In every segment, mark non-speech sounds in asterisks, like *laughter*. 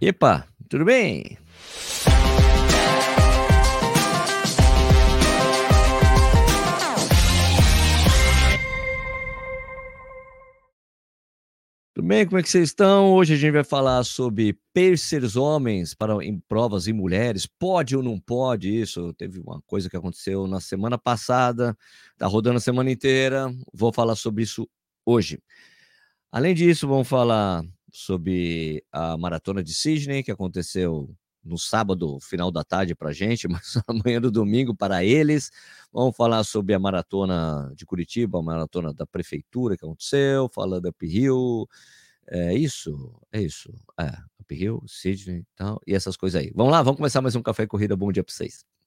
Epa, tudo bem? Tudo bem? Como é que vocês estão? Hoje a gente vai falar sobre pacers homens para em provas em mulheres. Pode ou não pode isso? Teve uma coisa que aconteceu na semana passada, tá rodando a semana inteira. Vou falar sobre isso hoje. Além disso, vamos falar sobre a maratona de Sydney, que aconteceu no sábado, final da tarde para a gente, *laughs* mas amanhã do domingo para eles. Vamos falar sobre a maratona de Curitiba, a maratona da prefeitura que aconteceu, falando Up Hill. É isso, é isso. É, Up Hill, Sydney e tal, e essas coisas aí. Vamos lá, vamos começar mais um Café Corrida. Bom dia para vocês.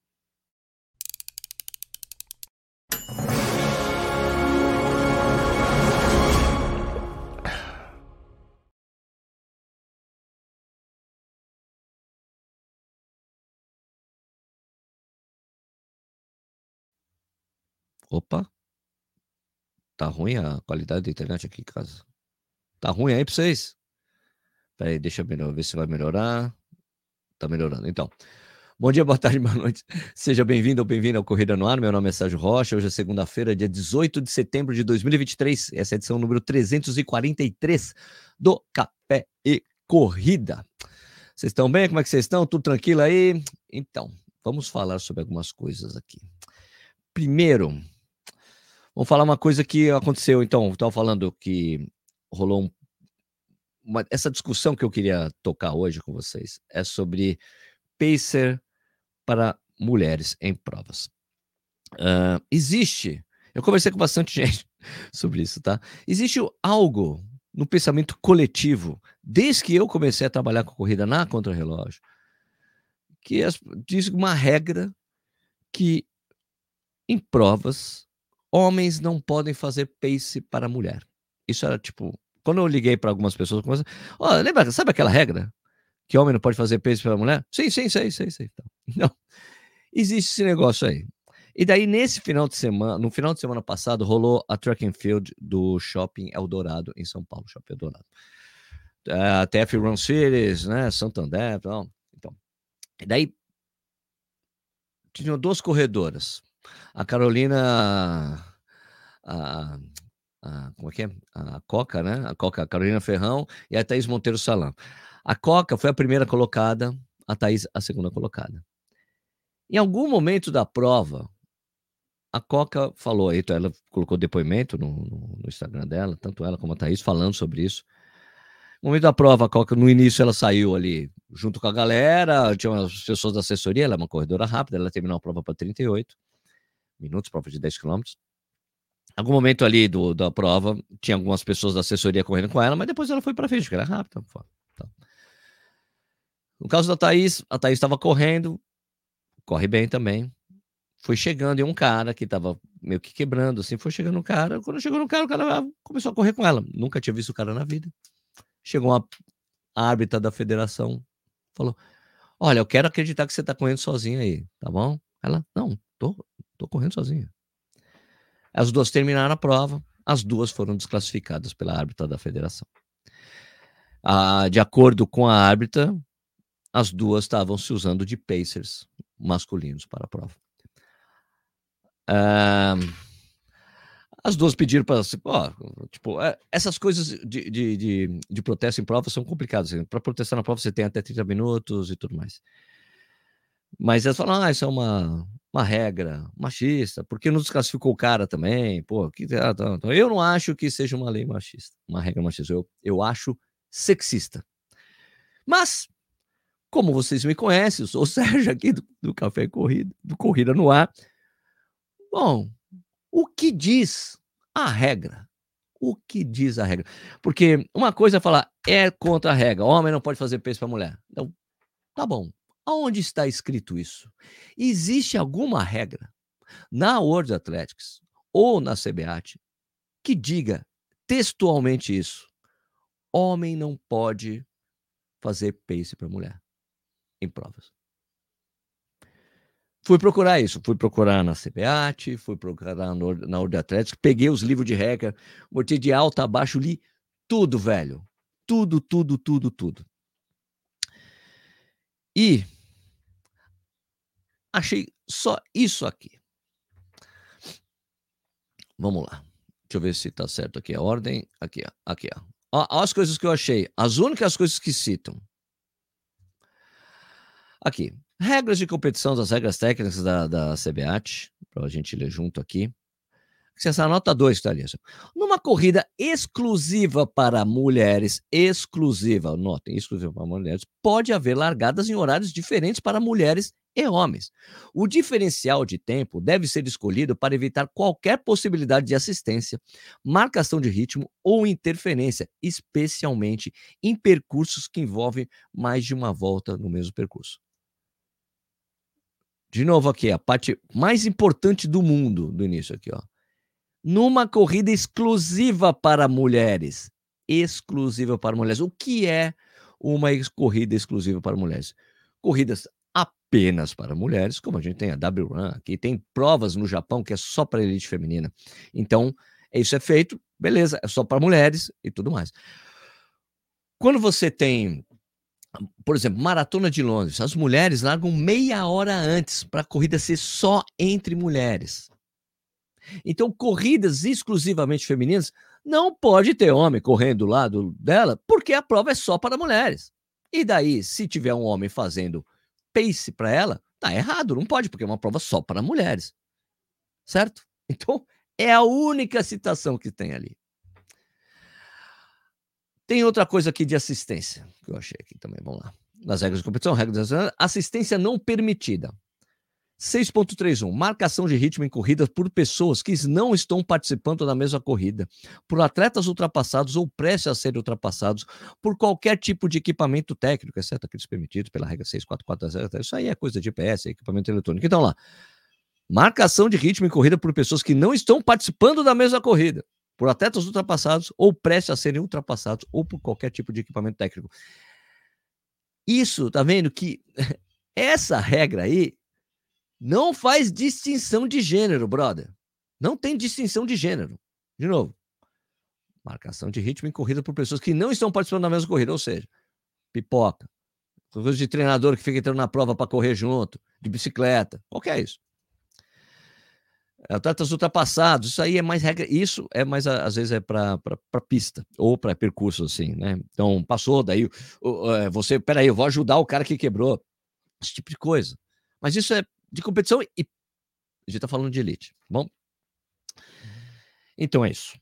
Opa. Tá ruim a qualidade da internet aqui em casa. Tá ruim aí para vocês? Peraí, deixa eu ver se vai melhorar. Tá melhorando. Então, bom dia, boa tarde, *laughs* boa noite. Seja bem-vindo ou bem-vinda ao Corrida no Ar. Meu nome é Sérgio Rocha. Hoje é segunda-feira, dia 18 de setembro de 2023. Essa é a edição número 343 do Café e Corrida. Vocês estão bem? Como é que vocês estão? Tudo tranquilo aí? Então, vamos falar sobre algumas coisas aqui. Primeiro, Vamos falar uma coisa que aconteceu, então. Estava falando que rolou um, uma, essa discussão que eu queria tocar hoje com vocês é sobre pacer para mulheres em provas. Uh, existe, eu conversei com bastante *laughs* gente sobre isso, tá? Existe algo no pensamento coletivo, desde que eu comecei a trabalhar com corrida na contrarrelógio, que diz uma regra que em provas homens não podem fazer pace para mulher. Isso era tipo, quando eu liguei para algumas pessoas, comecei, oh, lembra, sabe aquela regra? Que homem não pode fazer pace para mulher? Sim, sim, sei, sei, sei. Então, *laughs* não. Existe esse negócio aí. E daí, nesse final de semana, no final de semana passado, rolou a track and field do Shopping Eldorado, em São Paulo, Shopping Eldorado. A TF Run Series, né, Santander, então. então. E daí, tinham duas corredoras, a Carolina. A, a, como é que é? A Coca, né? A Coca, a Carolina Ferrão e a Thaís Monteiro Salam. A Coca foi a primeira colocada, a Thaís a segunda colocada. Em algum momento da prova, a Coca falou, aí, então ela colocou depoimento no, no, no, Instagram dela, tanto ela como a Thaís, falando sobre isso. No momento da prova, a Coca, no início, ela saiu ali junto com a galera, tinha umas pessoas da assessoria, ela é uma corredora rápida, ela terminou a prova para 38 minutos, prova de 10 quilômetros. Algum momento ali do, da prova, tinha algumas pessoas da assessoria correndo com ela, mas depois ela foi para frente, porque era rápida. Então. No caso da Thaís, a Thaís estava correndo, corre bem também. Foi chegando e um cara que estava meio que quebrando, assim, foi chegando um cara. Quando chegou no cara, o cara começou a correr com ela. Nunca tinha visto o cara na vida. Chegou uma árbitra da federação, falou: Olha, eu quero acreditar que você está correndo sozinha aí, tá bom? Ela, não, tô, Tô correndo sozinha. As duas terminaram a prova, as duas foram desclassificadas pela árbitra da federação. Ah, de acordo com a árbitra, as duas estavam se usando de pacers masculinos para a prova. Ah, as duas pediram para. tipo, é, essas coisas de, de, de, de, protesto em prova são complicadas. Assim. Para protestar na prova, você tem até 30 minutos e tudo mais. Mas elas falam, ah, isso é uma, uma regra machista, porque não desclassificou o cara também, pô, que, ah, tá, então, eu não acho que seja uma lei machista, uma regra machista, eu, eu acho sexista. Mas, como vocês me conhecem, eu sou o *laughs* Sérgio aqui do, do Café Corrida, do Corrida no Ar. Bom, o que diz a regra? O que diz a regra? Porque uma coisa é falar, é contra a regra, homem não pode fazer peso para mulher. Então, tá bom, Aonde está escrito isso? Existe alguma regra na World Athletics ou na CBAT que diga textualmente isso? Homem não pode fazer pace para mulher em provas. Fui procurar isso, fui procurar na CBAT, fui procurar na, World Athletics, peguei os livros de regra, botei de alto a baixo, li tudo, velho. Tudo, tudo, tudo, tudo. E achei só isso aqui. Vamos lá. Deixa eu ver se está certo aqui a ordem. Aqui, ó. Aqui, ó. ó. As coisas que eu achei. As únicas coisas que citam. Aqui. Regras de competição, das regras técnicas da, da CBAT, para a gente ler junto aqui. Essa nota 2 está ali. Numa corrida exclusiva para mulheres, exclusiva, notem, exclusiva para mulheres, pode haver largadas em horários diferentes para mulheres e homens. O diferencial de tempo deve ser escolhido para evitar qualquer possibilidade de assistência, marcação de ritmo ou interferência, especialmente em percursos que envolvem mais de uma volta no mesmo percurso. De novo aqui, a parte mais importante do mundo do início aqui, ó. Numa corrida exclusiva para mulheres. Exclusiva para mulheres. O que é uma corrida exclusiva para mulheres? Corridas apenas para mulheres, como a gente tem a W Run, que tem provas no Japão que é só para elite feminina. Então, isso é feito, beleza, é só para mulheres e tudo mais. Quando você tem por exemplo, Maratona de Londres, as mulheres largam meia hora antes para a corrida ser só entre mulheres. Então, corridas exclusivamente femininas não pode ter homem correndo do lado dela, porque a prova é só para mulheres. E daí, se tiver um homem fazendo pace para ela, tá errado, não pode, porque é uma prova só para mulheres. Certo? *laughs* Então, é a única citação que tem ali. Tem outra coisa aqui de assistência, que eu achei aqui também. Vamos lá. Nas regras de competição, regras de assistência não permitida. 6.31. Marcação de ritmo em corridas por pessoas que não estão participando da mesma corrida, por atletas ultrapassados ou prestes a serem ultrapassados, por qualquer tipo de equipamento técnico, exceto aqueles permitidos pela regra 6.440. Isso aí é coisa de GPS, equipamento eletrônico. Então lá. Marcação de ritmo em corrida por pessoas que não estão participando da mesma corrida, por atletas ultrapassados ou prestes a serem ultrapassados ou por qualquer tipo de equipamento técnico. Isso, tá vendo que *laughs* essa regra aí não faz distinção de gênero, brother. Não tem distinção de gênero. De novo, marcação de ritmo em corrida por pessoas que não estão participando da mesma corrida, ou seja, pipoca, coisa de treinador que fica entrando na prova para correr junto, de bicicleta, qual que é isso? atletas ultrapassados, isso aí é mais regra, isso é mais às vezes é para pista ou para percurso assim, né? Então passou, daí é, você, peraí, eu vou ajudar o cara que quebrou, esse tipo de coisa. Mas isso é de competição e a gente está falando de elite, tá bom? Então é isso.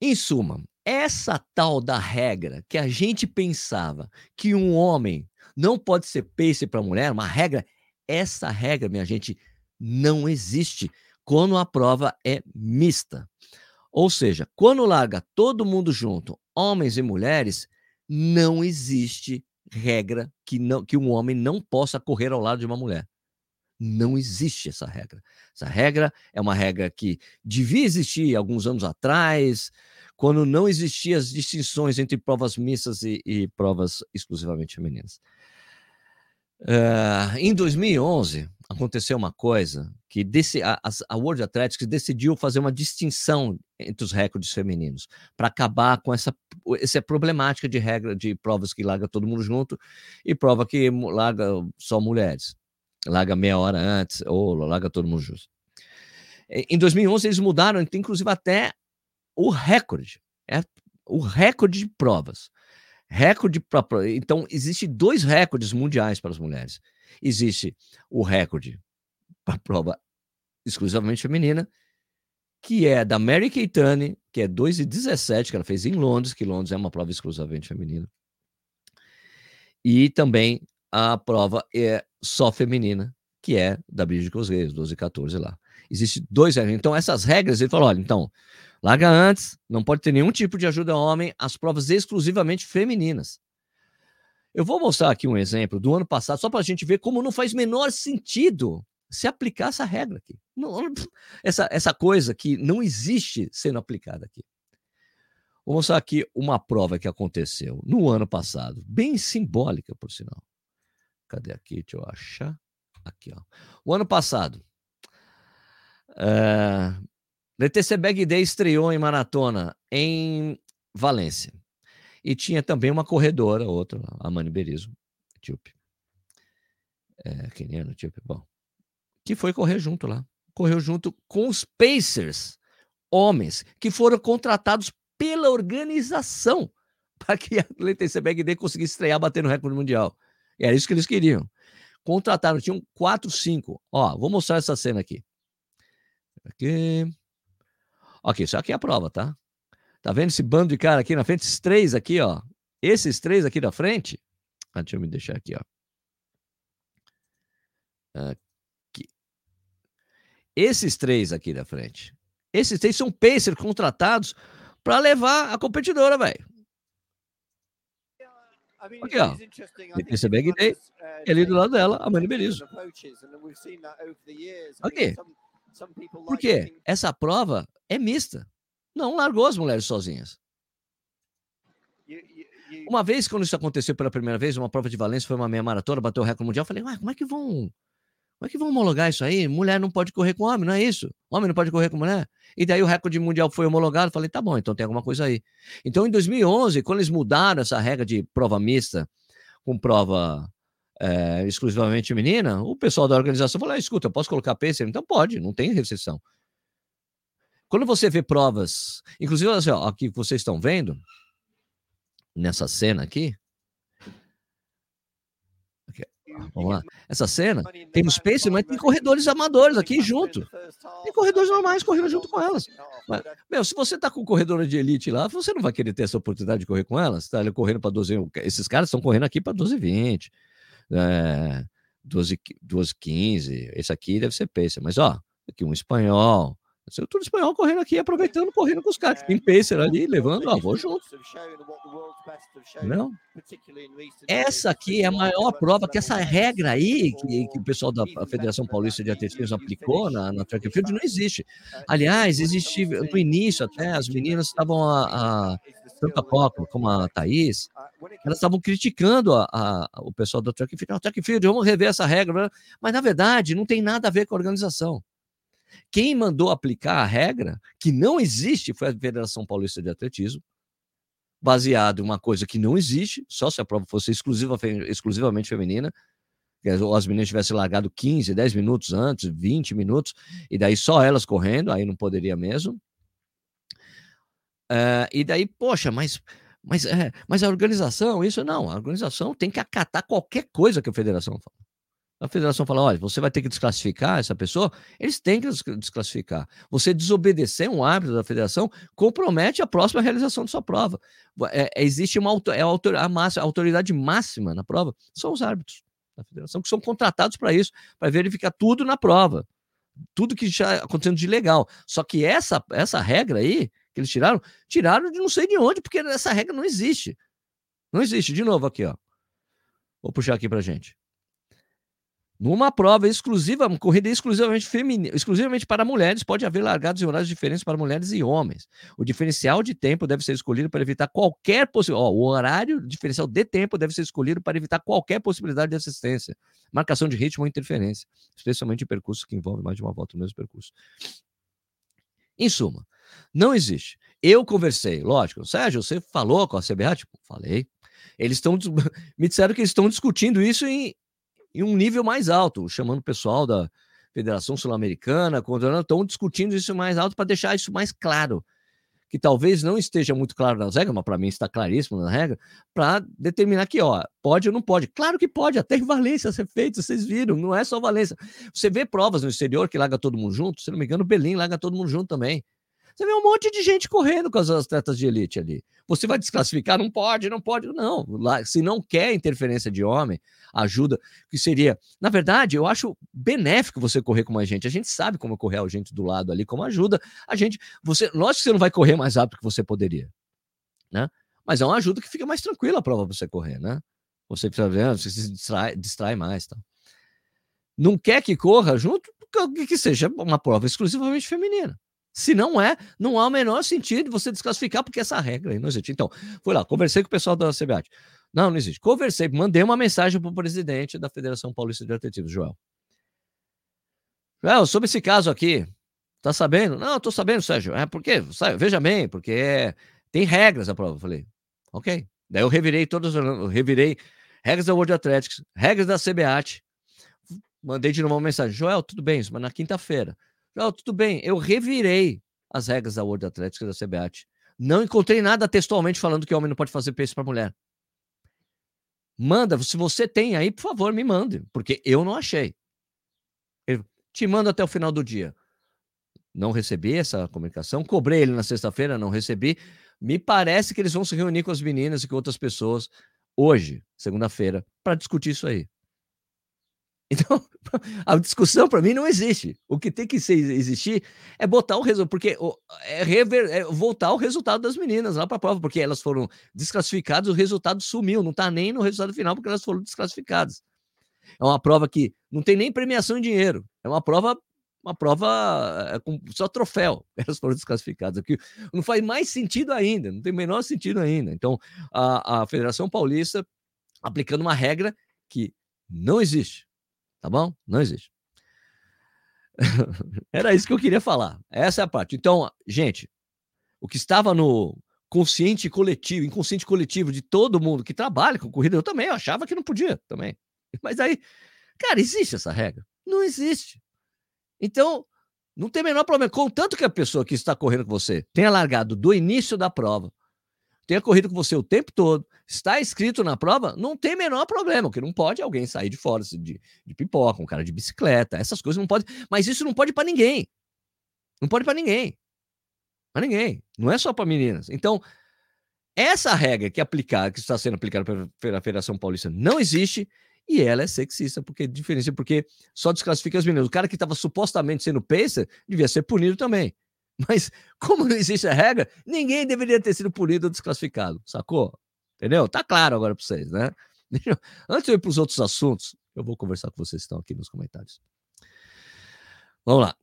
Em suma, essa tal da regra que a gente pensava que um homem não pode ser pace para mulher, uma regra, essa regra, minha gente, não existe quando a prova é mista. Ou seja, quando larga todo mundo junto, homens e mulheres, não existe regra que, não, que um homem não possa correr ao lado de uma mulher. Não existe essa regra. Essa regra é uma regra que devia existir alguns anos atrás, quando não existiam as distinções entre provas mistas e, e provas exclusivamente femininas. Uh, em 2011, aconteceu uma coisa que desse, a, a World Athletics decidiu fazer uma distinção entre os recordes femininos para acabar com essa, essa problemática de regra de provas que larga todo mundo junto e prova que larga só mulheres, larga meia hora antes ou larga todo mundo junto. Em 2011 eles mudaram, inclusive até o recorde, é o recorde de provas. Recorde pra, então existe dois recordes mundiais para as mulheres existe o recorde para prova exclusivamente feminina, que é da Mary Keitane, que é 2,17, que ela fez em Londres, que Londres é uma prova exclusivamente feminina. E também a prova é só feminina, que é da Bridget Cosgrave, 12 e 14 lá. Existem dois. Então, essas regras, ele falou: olha, então, larga antes, não pode ter nenhum tipo de ajuda ao homem, as provas exclusivamente femininas. Eu vou mostrar aqui um exemplo do ano passado, só para a gente ver como não faz menor sentido se aplicar essa regra aqui. Não, *laughs* essa, essa coisa que não existe sendo aplicada aqui. Vou mostrar aqui uma prova que aconteceu no ano passado, bem simbólica, por sinal. Cadê aqui? Deixa eu achar. Aqui, ó. O ano passado, uh, Letícia Bag Day estreou em maratona em Valência. E tinha também uma corredora, outra, a Mani Berizzo, etíope. é, queniano, tipo, bom, que foi correr junto lá. Correu junto com os Pacers, homens que foram contratados pela organização *laughs* para que a Letícia Bagday conseguisse estrear batendo recorde mundial. Era isso que eles queriam. Contrataram, tinham quatro, cinco. Ó, vou mostrar essa cena aqui. Aqui. Ok, isso aqui é a prova, tá? Tá vendo esse bando de cara aqui na frente? Esses três aqui, ó. Esses três aqui da frente. Ah, deixa eu me deixar aqui, ó. Aqui. Esses três aqui da frente. Esses três são Pacers contratados para levar a competidora, velho. Aqui, ó. Letícia Bagday, uh, ele do lado dela, a Mani Berizzo. Aqui. Por quê? Essa prova é mista. Não largou as mulheres sozinhas. Uma vez, quando isso aconteceu pela primeira vez, uma prova de Valência, foi uma meia maratona, bateu o recorde mundial, eu falei, ué, como é que vão como é que vão homologar isso aí? Mulher não pode correr com homem, não é isso? Homem não pode correr com mulher? E daí o recorde mundial foi homologado. Falei, tá bom, então tem alguma coisa aí. Então, em 2011, quando eles mudaram essa regra de prova mista com prova é, exclusivamente feminina, o pessoal da organização falou: ah, escuta, eu posso colocar pacer? Então pode, não tem restrição. Quando você vê provas, inclusive, assim, ó, aqui que vocês estão vendo, nessa cena aqui, Vamos lá. Essa cena tem no Space, mas tem corredores amadores aqui junto. Tem corredores normais correndo junto com elas. Mas, meu, se você tá com corredora de elite lá, você não vai querer ter essa oportunidade de correr com elas. Tá correndo para 12. Esses caras estão correndo aqui para 12 20. É, 12, 12 15. Esse aqui deve ser Pacer. Mas, ó, aqui um espanhol, o tudo espanhol correndo aqui, aproveitando, correndo com os caras. Tem pacer ali, levando, ó, vou junto. Não? Essa aqui é a maior prova que essa regra aí, que, que o pessoal da Federação Paulista de Atletismo aplicou na, na track and field, não existe. Aliás, existe, no início até, as meninas estavam, a, a, tanto a Coco como a Thaís, elas estavam criticando a, a, o pessoal da track and field. Não, track and field, vamos rever essa regra. Mas, na verdade, não tem nada a ver com a organização. Quem mandou aplicar a regra, que não existe, foi a Federação Paulista de Atletismo, baseado em uma coisa que não existe, só se a prova fosse exclusiva, exclusivamente feminina, que as meninas tivessem largado 15, 10 minutos antes, 20 minutos, e daí só elas correndo, aí não poderia mesmo. Uh, e daí, poxa, mas, mas, é, mas a organização, isso não, a organização tem que acatar qualquer coisa que a federação fala a federação fala: olha, você vai ter que desclassificar essa pessoa, eles têm que desclassificar. Você desobedecer um árbitro da federação compromete a próxima realização de sua prova. É, é existe uma é a, massa, a autoridade máxima na prova, são os árbitros da federação, que são contratados para isso, para verificar tudo na prova. Tudo que já acontecendo de legal. Só que essa, essa regra aí, que eles tiraram, tiraram de não sei de onde, porque essa regra não existe. Não existe. De novo aqui, ó. Vou puxar aqui para gente. Numa prova exclusiva, uma corrida exclusivamente feminina, exclusivamente para mulheres, pode haver largados em horários diferentes para mulheres e homens. O diferencial de tempo deve ser escolhido para evitar qualquer possibilidade. O horário diferencial de tempo deve ser escolhido para evitar qualquer possibilidade de assistência, marcação de ritmo ou interferência, especialmente em percursos que envolvem mais de uma volta no mesmo percurso. Em suma, não existe. Eu conversei, lógico, Sérgio, você falou com a CBA? Tipo, falei. Eles estão *laughs* me disseram que eles estão discutindo isso em, em um nível mais alto, chamando o pessoal da Federação Sul-Americana, estão discutindo isso mais alto para deixar isso mais claro. Que talvez não esteja muito claro nas regras, mas para mim está claríssimo na regra, para determinar que, ó, pode ou não pode. Claro que pode, até em Valência ser feito, vocês viram, não é só Valência. Você vê provas no exterior que larga todo mundo junto, se não me engano, Belém larga todo mundo junto também. Você vê um monte de gente correndo com as atletas de elite ali. Você vai desclassificar? Não pode, não pode. Não, se não quer interferência de homem, ajuda, que seria. Na verdade, eu acho benéfico você correr com mais gente. A gente sabe como correr a gente do lado ali, como ajuda a gente. Você, lógico que você não vai correr mais rápido que você poderia, né? Mas é uma ajuda que fica mais tranquila a prova você correr, né? Você precisa ver, você se distrai, distrai mais, tá? Não quer que corra junto, que seja uma prova exclusivamente feminina. Se não é, não há o menor sentido você desclassificar, porque essa regra aí não existe. Então, fui lá, conversei com o pessoal da CBAT. Não, não existe. Conversei, mandei uma mensagem para o presidente da Federação Paulista de Atletismo, Joel. Joel, sobre esse caso aqui, tá sabendo? Não, tô sabendo, Sérgio. É porque, sabe, veja bem, porque tem regras a prova. Eu falei, ok. Daí eu revirei todas, revirei regras da World Athletics, regras da CBAT, Mandei de novo uma mensagem. Joel, tudo bem? Mas na quinta-feira. Joel, tudo bem. Eu revirei as regras da World Athletics da CBAT. Não encontrei nada textualmente falando que homem não pode fazer peso para mulher. Manda, se você tem aí, por favor, me mande, porque eu não achei. Eu te mando até o final do dia. Não recebi essa comunicação, cobrei ele na sexta-feira, não recebi. Me parece que eles vão se reunir com as meninas e com outras pessoas hoje, segunda-feira, para discutir isso aí. Então, *laughs* a discussão para mim não existe. O que tem que ser, existir é botar o resultado, porque é, rever, é voltar o resultado das meninas lá para a prova, porque elas foram desclassificadas, o resultado sumiu, não está nem no resultado final, porque elas foram desclassificadas. É uma prova que não tem nem premiação em dinheiro, é uma prova uma prova é, com só troféu. *laughs* Elas foram desclassificadas. Aqui não faz mais sentido ainda, não tem o menor sentido ainda. Então, a, a Federação Paulista aplicando uma regra que não existe Tá bom? Não existe. *laughs* Era isso que eu queria falar. Essa é a parte. Então, gente, o que estava no consciente coletivo, inconsciente coletivo de todo mundo que trabalha com corrida, eu também eu achava que não podia também. *laughs* Mas aí, cara, existe essa regra? Não existe. Então, não tem o menor problema. Contanto que a pessoa que está correndo com você tenha largado do início da prova tenha corrido com você o tempo todo, está escrito na prova, não tem menor problema, que não pode alguém sair de fora de, de pipoca, um cara de bicicleta, essas coisas não pode, mas isso não pode para ninguém. Não pode para ninguém. Para ninguém. Não é só para meninas. Então, essa regra que aplicar, que está sendo aplicada pela Federação Paulista não existe e ela é sexista, porque diferencia, porque só desclassifica as meninas. O cara que estava supostamente sendo pacer devia ser punido também. Mas, como não existe a regra, ninguém deveria ter sido punido ou desclassificado, sacou? Entendeu? Tá claro agora para vocês, né? *laughs* Antes de eu ir para os outros assuntos, eu vou conversar com vocês que estão aqui nos comentários. Vamos lá.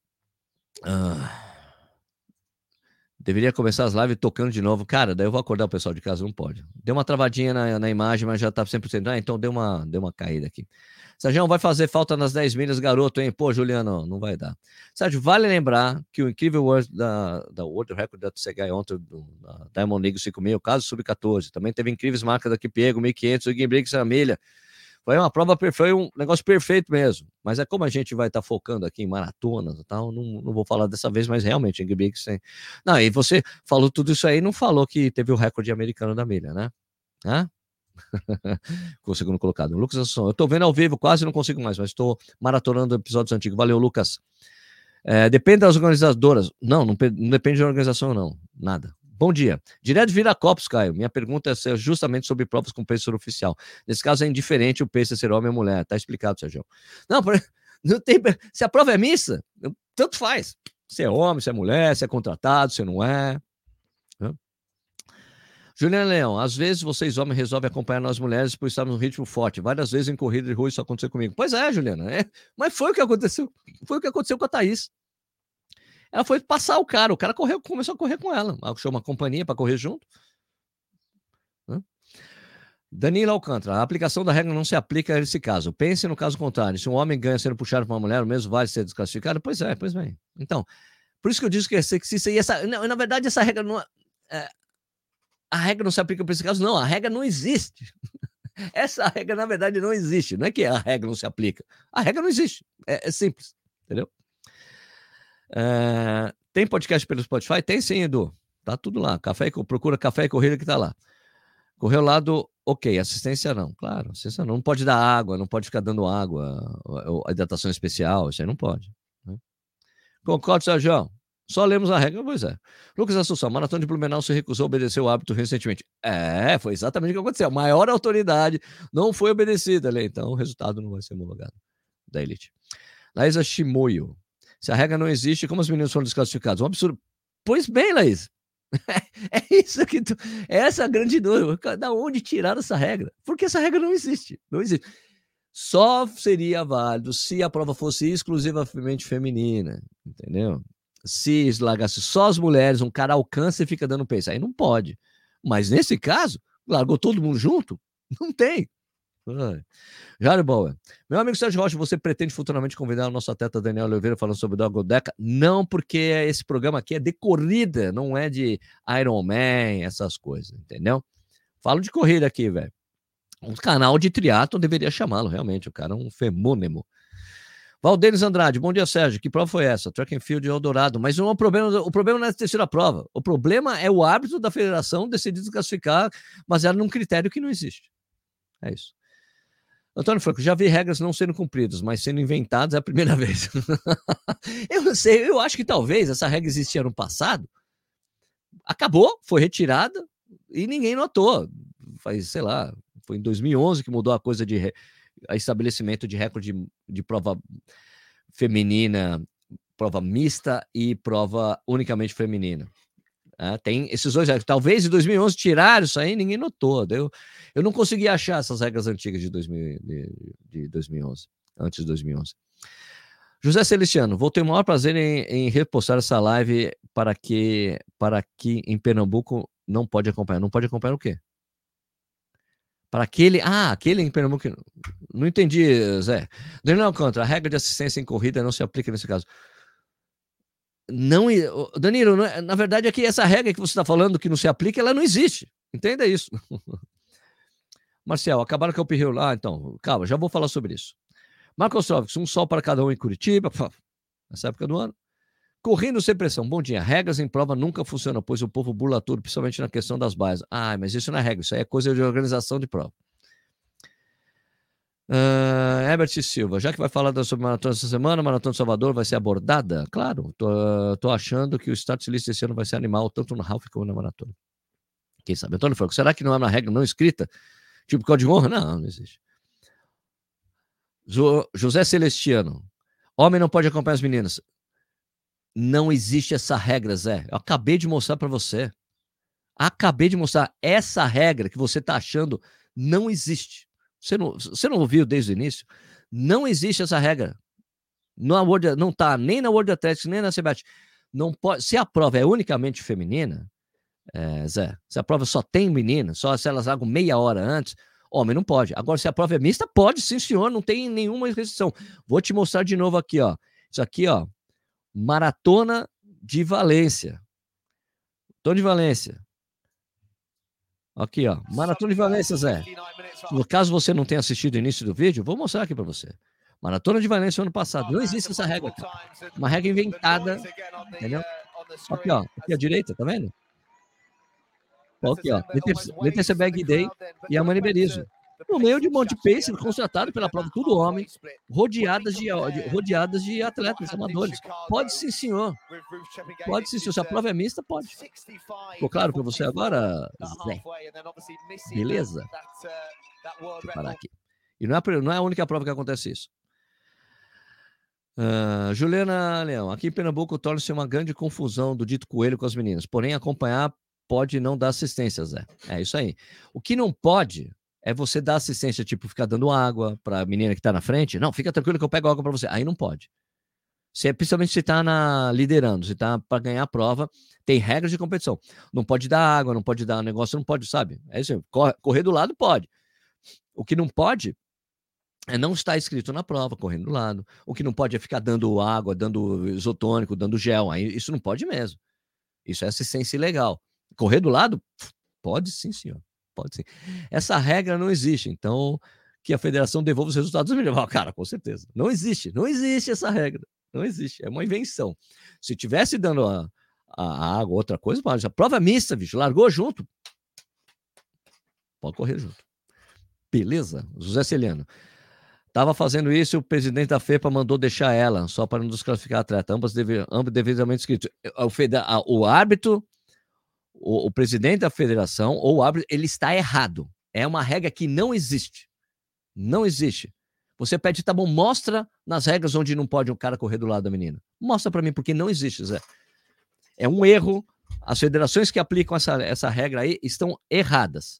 Ah, deveria começar as lives tocando de novo. Cara, daí eu vou acordar o pessoal de casa, não pode. Deu uma travadinha na, na imagem, mas já tá 100%. Ah, então deu uma, deu uma caída aqui. Sérgio, vai fazer falta nas 10 milhas, garoto, hein? Pô, Juliano, não vai dar. Sérgio, vale lembrar que o incrível World, da, da World Record da TCG ontem, do, da Diamond League 5000, caso sub-14, também teve incríveis marcas da Kipiego, 1500, o Gimbrix a milha. Foi uma prova, foi um negócio perfeito mesmo. Mas é como a gente vai estar tá focando aqui em maratonas e tal, não, não vou falar dessa vez, mas realmente, Gimbrix tem. Não, e você falou tudo isso aí, não falou que teve o recorde americano da milha, né? Hã? *laughs* com o segundo colocado. Lucas Assunção, eu estou vendo ao vivo, quase não consigo mais, mas estou maratonando episódios antigos. Valeu, Lucas. É, depende das organizadoras. Não, não, não, depende da organização, não. Nada. Bom dia. Direto de Viracopos, Caio. Minha pergunta é justamente sobre provas com pacer oficial. Nesse caso é indiferente o pacer ser homem ou mulher. Tá explicado, Sérgio. Não, *laughs* não tem. Se a prova é missa, tanto faz. Se é homem, se é mulher, se é contratado, se não é. Juliana Leão, às vezes vocês homens resolvem acompanhar nós mulheres por estarmos num ritmo forte. Várias vezes em corrida de rua isso aconteceu comigo. Pois é, Juliana, é. mas foi o que aconteceu. Foi o que aconteceu com a Thaís. Ela foi passar o cara, o cara correu, começou a correr com ela. Achou uma companhia para correr junto. Danilo Alcântara, a aplicação da regra não se aplica nesse caso. Pense no caso contrário. Se um homem ganha sendo puxado por uma mulher, o mesmo vale ser desclassificado? Pois é, pois bem. Então, por isso que eu disse que é sexista. E essa, na, na verdade, essa regra não. É, é a regra não se aplica para esse caso. Não, a regra não existe. *laughs* Essa regra, na verdade, não existe. Não é que a regra não se aplica. A regra não existe. É, é simples. Entendeu? É, tem podcast pelo Spotify? Tem sim, Edu. Tá tudo lá. Café, procura café e corrida que tá lá. Correu lá do ok, assistência não. Claro, assistência não. Não pode dar água, não pode ficar dando água, hidratação especial, isso aí não pode. Né? Concordo, Sérgio. Só lemos a regra, pois é. Lucas Assunção, Maratona de Blumenau se recusou a obedecer o hábito recentemente. É, foi exatamente o que aconteceu. A maior autoridade não foi obedecida, então o resultado não vai ser homologado da elite. Laísa Shimoyo, se a regra não existe, como os meninos foram desclassificados? Um absurdo. Pois bem, Laís. *laughs* é isso que tu. É essa a grande dúvida. Da onde tiraram essa regra? Porque essa regra não existe. Não existe. Só seria válido se a prova fosse exclusivamente feminina, entendeu? se largasse só as mulheres, um cara alcança e fica dando peso. Aí não pode. Mas nesse caso, largou todo mundo junto? Não tem. Jário Boa. Meu amigo Sérgio Rocha, você pretende futuramente convidar o nosso atleta Daniel Oliveira falando sobre o Dogodeca? Não, porque esse programa aqui é de corrida, não é de Iron Man, essas coisas, entendeu? Falo de corrida aqui, velho. Um canal de triatlo deveria chamá-lo, realmente. O cara é um femônimo. Valdenis Andrade, bom dia, Sérgio. Que prova foi essa? Track and Field Eldorado. Mas não é o problema, o problema não é a prova. O problema é o árbitro da federação decidir desclassificar baseado num critério que não existe. É isso. Antônio Franco, já vi regras não sendo cumpridas, mas sendo inventadas é a primeira *laughs* vez. eu não sei, eu acho que talvez essa regra existia no passado, acabou, foi retirada e ninguém notou. Faz, sei lá, foi em 2011 que mudou a coisa de a estabelecimento de recorde de, de prova feminina, prova mista e prova unicamente feminina. É, tem esses dois. Talvez em 2011 tiraram isso aí, ninguém notou. Eu, eu não consegui achar essas regras antigas de, 2000, de, de 2011, antes de 2011. José Celestiano, vou ter o maior prazer em, em repostar essa live para que para que em Pernambuco não pode acompanhar. Não pode acompanhar o quê? Para aquele. Ah, aquele em Pernambuco. Não entendi, Zé. Daniel Alcântara, a regra de assistência em corrida não se aplica nesse caso. Não, Danilo, é, na verdade, aqui essa regra que você está falando que não se aplica, ela não existe. Entenda isso. *laughs* Marcel, acabaram com o Pirreu lá, então, calma, já vou falar sobre isso. Marcos Trovics, um sol para cada um em Curitiba, nessa época do ano. Correndo sem pressão. Bom dia. Regras em prova nunca funcionam, pois o povo bula tudo, principalmente na questão das bases. Ah, mas isso não é regra, isso aí é coisa de organização de prova. Uh, Herbert Silva, já que vai falar sobre maratona essa semana, Maratona de Salvador vai ser abordada? Claro, tô, tô achando que o start list esse ano vai ser animal, tanto no half como na maratona. Quem sabe? Antônio Franco, será que não é uma regra não escrita? Tipo código de honra? Não, não existe. José Celestiano, homem não pode acompanhar as meninas. Não existe essa regra, Zé. Eu acabei de mostrar para você. Acabei de mostrar. Essa regra que você está achando não existe. Você não, você não ouviu desde o início? Não existe essa regra. Não, World, não tá nem na World Athletics, nem na CBAT. Não pode, se a prova é unicamente feminina, é, Zé, se a prova só tem menina, só se elas largam meia hora antes, homem não pode. Agora, se a prova é mista, pode, sim, senhor, não tem nenhuma restrição. Vou te mostrar de novo aqui, ó. Isso aqui, ó, Maratona de Valência. Maratona de Valência. Aqui, ó. Maratona de Valência, Zé. No caso você não tenha assistido o início do vídeo, vou mostrar aqui para você. Maratona de Valência ano passado. Não existe essa regra. Uma regra inventada. Entendeu? Aqui, ó. Aqui à direita, tá vendo? Aqui, ó. Letícia Bag Day e a Mani Berizzo no meio de um monte de pace, contratado pela prova, tudo homem, rodeadas de, rodeadas de atletas amadores. Pode sim, senhor. Pode sim, senhor. Se a prova é mista, pode. Ficou claro para você agora, Zé? Beleza? Deixa eu parar aqui. E não é, não é a única prova que acontece isso. Uh, Juliana Leão, aqui em Pernambuco torna-se uma grande confusão do dito coelho com as meninas. Porém, acompanhar pode não dar assistência, Zé. É isso aí. O que não pode é você dar assistência, tipo, ficar dando água para a menina que está na frente. Não, fica tranquilo que eu pego água para você. Aí não pode. Se, principalmente se está liderando, se está para ganhar a prova, tem regras de competição. Não pode dar água, não pode dar negócio, não pode, sabe? É isso. Correr do lado pode. O que não pode é não estar escrito na prova, correndo do lado. O que não pode é ficar dando água, dando isotônico, dando gel. Aí isso não pode mesmo. Isso é assistência ilegal. Correr do lado? Pode sim, senhor. Pode ser. Essa regra não existe. Então, que a federação devolva os resultados melhor. *laughs* Cara, com certeza. Não existe. Não existe essa regra. Não existe. É uma invenção. Se tivesse dando a, a água, outra coisa, pode. A prova é mista, bicho. Largou junto. Pode correr junto. Beleza? José Celiano. Estava fazendo isso e o presidente da FEPA mandou deixar ela, só para não desclassificar a atleta. Ambas, deve, ambas devidamente escritos. O, o árbitro o, o presidente da federação ou o árbitro, ele está errado. É uma regra que não existe. Não existe. Você pede, tá bom, mostra nas regras onde não pode um cara correr do lado da menina. Mostra para mim, porque não existe, Zé. É um erro. As federações que aplicam essa, essa regra aí estão erradas.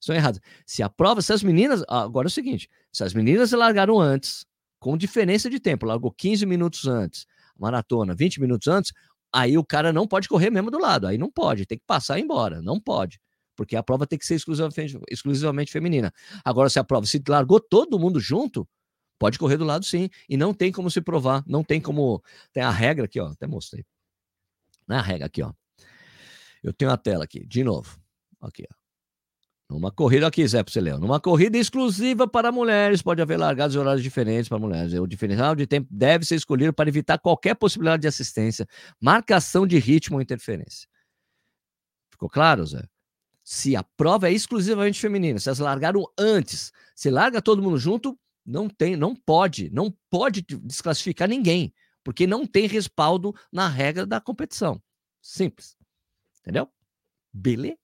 Estão erradas. Se a prova, se as meninas. Agora é o seguinte: se as meninas largaram antes, com diferença de tempo, largou 15 minutos antes, maratona 20 minutos antes, aí o cara não pode correr mesmo do lado, aí não pode, tem que passar e ir embora, não pode, porque a prova tem que ser exclusivamente, exclusivamente feminina. Agora, se a prova se largou todo mundo junto, pode correr do lado sim, e não tem como se provar, não tem como, tem a regra aqui, ó, até mostrei, não é regra aqui, ó, eu tenho a tela aqui, de novo, aqui, ó, Numa corrida aqui, Zé, para você ler. Numa corrida exclusiva para mulheres, pode haver largados e horários diferentes para mulheres. O diferencial de tempo deve ser escolhido para evitar qualquer possibilidade de assistência, marcação de ritmo ou interferência. Ficou claro, Zé? Se a prova é exclusivamente feminina, se elas largaram antes, se larga todo mundo junto, não tem, não pode, não pode desclassificar ninguém, porque não tem respaldo na regra da competição. Simples. Entendeu? Beleza?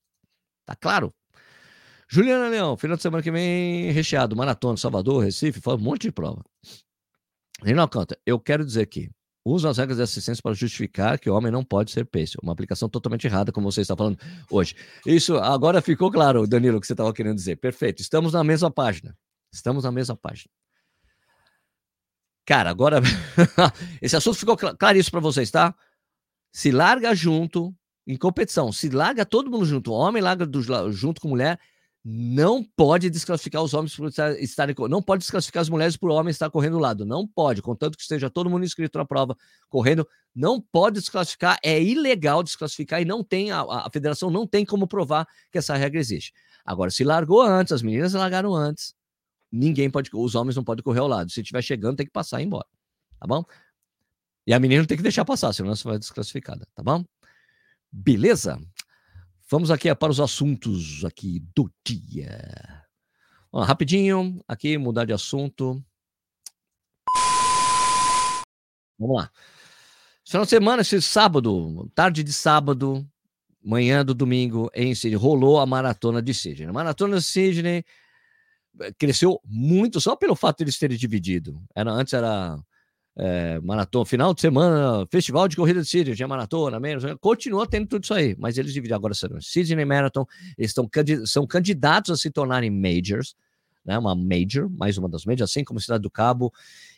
Tá claro? Juliana Leão, final de semana que vem, recheado, maratona, Salvador, Recife, foi um monte de prova. Reinaldo Canta, eu quero dizer que usam as regras de assistência para justificar que o homem não pode ser peixe. Uma aplicação totalmente errada, como você está falando hoje. Isso agora ficou claro, Danilo, o que você estava querendo dizer. Perfeito. Estamos na mesma página. Estamos na mesma página. Cara, agora *laughs* esse assunto ficou claríssimo para vocês, tá? Se larga junto em competição, se larga todo mundo junto, homem larga do, junto com mulher, não pode desclassificar os homens por estarem não pode desclassificar as mulheres por homens estar correndo do lado, não pode, contanto que esteja todo mundo inscrito na prova correndo, não pode desclassificar, é ilegal desclassificar e não tem a, a federação não tem como provar que essa regra existe. Agora, se largou antes, as meninas largaram antes, ninguém pode, os homens não podem correr ao lado. Se estiver chegando, tem que passar e ir embora, tá bom? E a menina tem que deixar passar, senão você vai desclassificada, tá bom? Beleza? Vamos aqui para os assuntos aqui do dia. Ó, rapidinho, aqui mudar de assunto. Vamos lá. Final de semana, esse sábado, tarde de sábado, manhã do domingo, em Sydney, rolou a maratona de Sydney. A maratona de Sydney eh, cresceu muito só pelo fato de eles terem dividido. Era, antes era é, maratona, final de semana, festival de corrida de Sydney, tinha maratona, menos, continua tendo tudo isso aí, mas eles dividem agora Sydney Marathon, eles estão, são candidatos a se tornarem majors, né, uma major, mais uma das majors, assim como Cidade do Cabo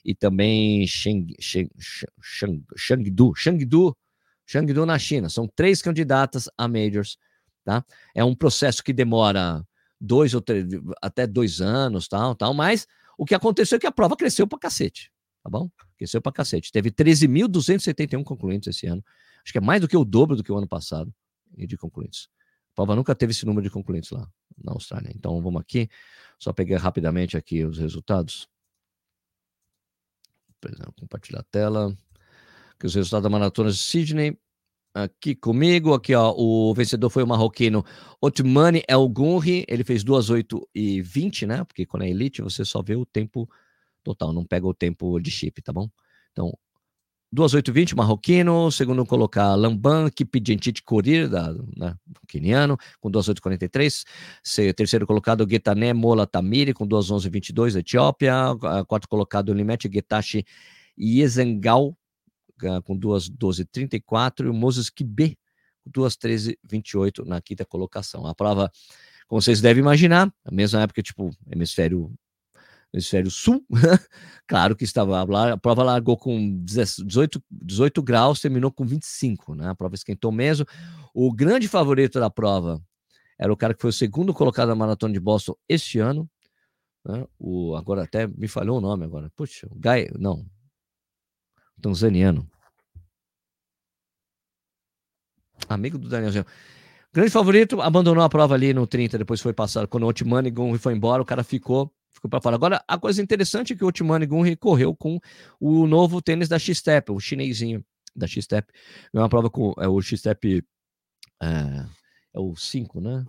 e também Shangdu, Shangdu, Shangdu na China, são três candidatas a majors, tá? É um processo que demora dois ou três, até dois anos, tal, tal, mas o que aconteceu é que a prova cresceu pra cacete, tá bom? Cresceu pra cacete. Teve 13.271 concluintes esse ano. Acho que é mais do que o dobro do que o ano passado de concluintes. A prova nunca teve esse número de concluintes lá na Austrália. Então vamos aqui, só pegar rapidamente aqui os resultados. Exemplo, compartilhar a tela. Aqui os resultados da maratona de Sydney. Aqui comigo, aqui ó, o vencedor foi o marroquino Otmani El Gunri, ele fez 2 8 e 20, né? Porque quando é elite você só vê o tempo total, não pega o tempo de chip, tá bom? Então, 2820, marroquino, segundo colocar Lamban, Kipidjentite Corir, da, né, queniano, com 2843, terceiro colocado Getané Mola Tamiri, com 21122, Etiópia, quarto colocado Limete Getashi Yezengal, com 21234, e o Moses Kibe, com 21328 na quinta colocação. A prova, como vocês devem imaginar, a mesma época, tipo, hemisfério hemisfério sul, *laughs* claro que estava lá, a prova largou com 18, 18 graus, terminou com 25, né? A prova esquentou mesmo. O grande favorito da prova era o cara que foi o segundo colocado na maratona de Boston este ano. Né? O, agora até me falhou o nome agora. Puxa, o Guy, não. Tanzaniano. Amigo do Daniel. Grande favorito, abandonou a prova ali no 30, depois foi passado. Quando o Otmani foi embora, o cara ficou ficou para fora. Agora, a coisa interessante é que o Otmani Gunri correu com o novo tênis da X-Step, o chinesinho da X-Step. É uma prova com é, o X-Step é, é, o 5, né?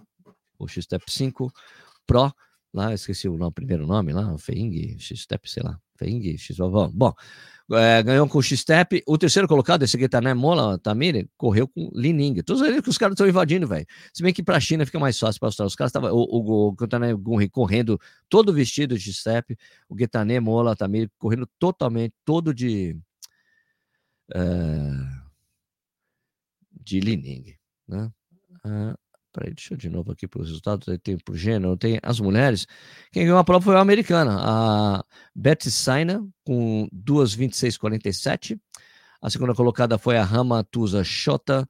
O X-Step 5 Pro, lá, esqueci o, nome, o primeiro nome lá, o Feing, X-Step, sei lá, Feing, X, bom, bom é, ganhou com o X-Step. O terceiro colocado, esse aqui tá, né? Mola Tamiri, correu com Lining. Todos eles que os caras estão invadindo, velho. Se bem que pra China fica mais fácil pra Austrália. Os caras estavam. O, o, o Gunri correndo todo vestido de step. O Getané Mola Tamiri correndo totalmente, todo de. Uh, de Lining, né? Uh, Peraí, deixa eu de novo aqui para os resultados. Aí tem por gênero, tem as mulheres. Quem ganhou a prova foi a americana, a Betty Saina, com 2,26,47. A segunda colocada foi a Rama Tusa Shota.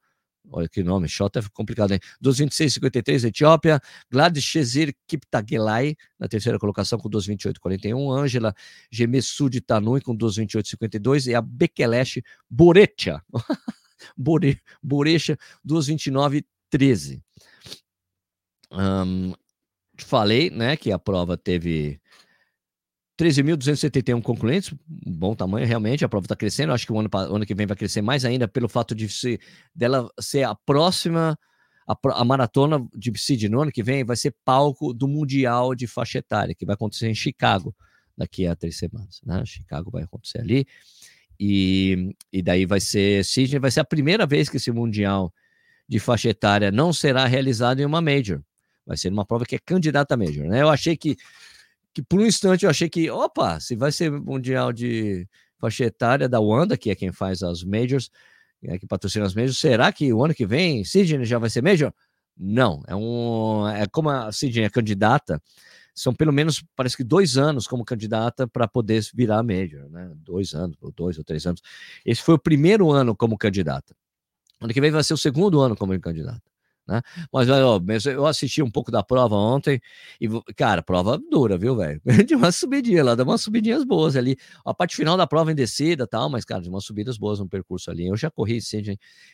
Olha que nome, Shota é complicado, hein? 2,26,53, Etiópia. Gladys Shezir Kiptagelai, na terceira colocação, com 2,28,41. Ângela Gemessudi Tanui, com 2,28,52. E a Bekelesh Borecha. *laughs* Borecha, 2,29,13. Um, falei, né, que a prova teve 13.271 concluintes, um bom tamanho realmente, a prova está crescendo, acho que o ano, ano que vem vai crescer mais ainda pelo fato de ser, dela ser a próxima, a, a maratona de Sydney no ano que vem vai ser palco do Mundial de Faixa Etária, que vai acontecer em Chicago daqui a três semanas, né? Chicago vai acontecer ali, e, e daí vai ser, Sydney vai ser a primeira vez que esse Mundial de Faixa Etária não será realizado em uma Major, vai ser uma prova que é candidata Major, né? Eu achei que que por um instante eu achei que, opa, se vai ser mundial de faixa etária da Wanda, que é quem faz as majors, é que patrocina as majors, será que o ano que vem Sidney já vai ser major? Não, é um, é como a Sidney é candidata, são pelo menos, parece que dois anos como candidata para poder virar major, né? Dois anos, ou dois ou três anos. Esse foi o primeiro ano como candidata. Ano que vem vai ser o segundo ano como candidata. Né? Mas ó, eu assisti um pouco da prova ontem e, cara, prova dura, viu, velho? *laughs* De uma subidinha lá, dá umas subidinhas boas ali. A parte final da prova em descida tal, mas, cara, de umas subidas boas no percurso ali. Eu já corri, sim,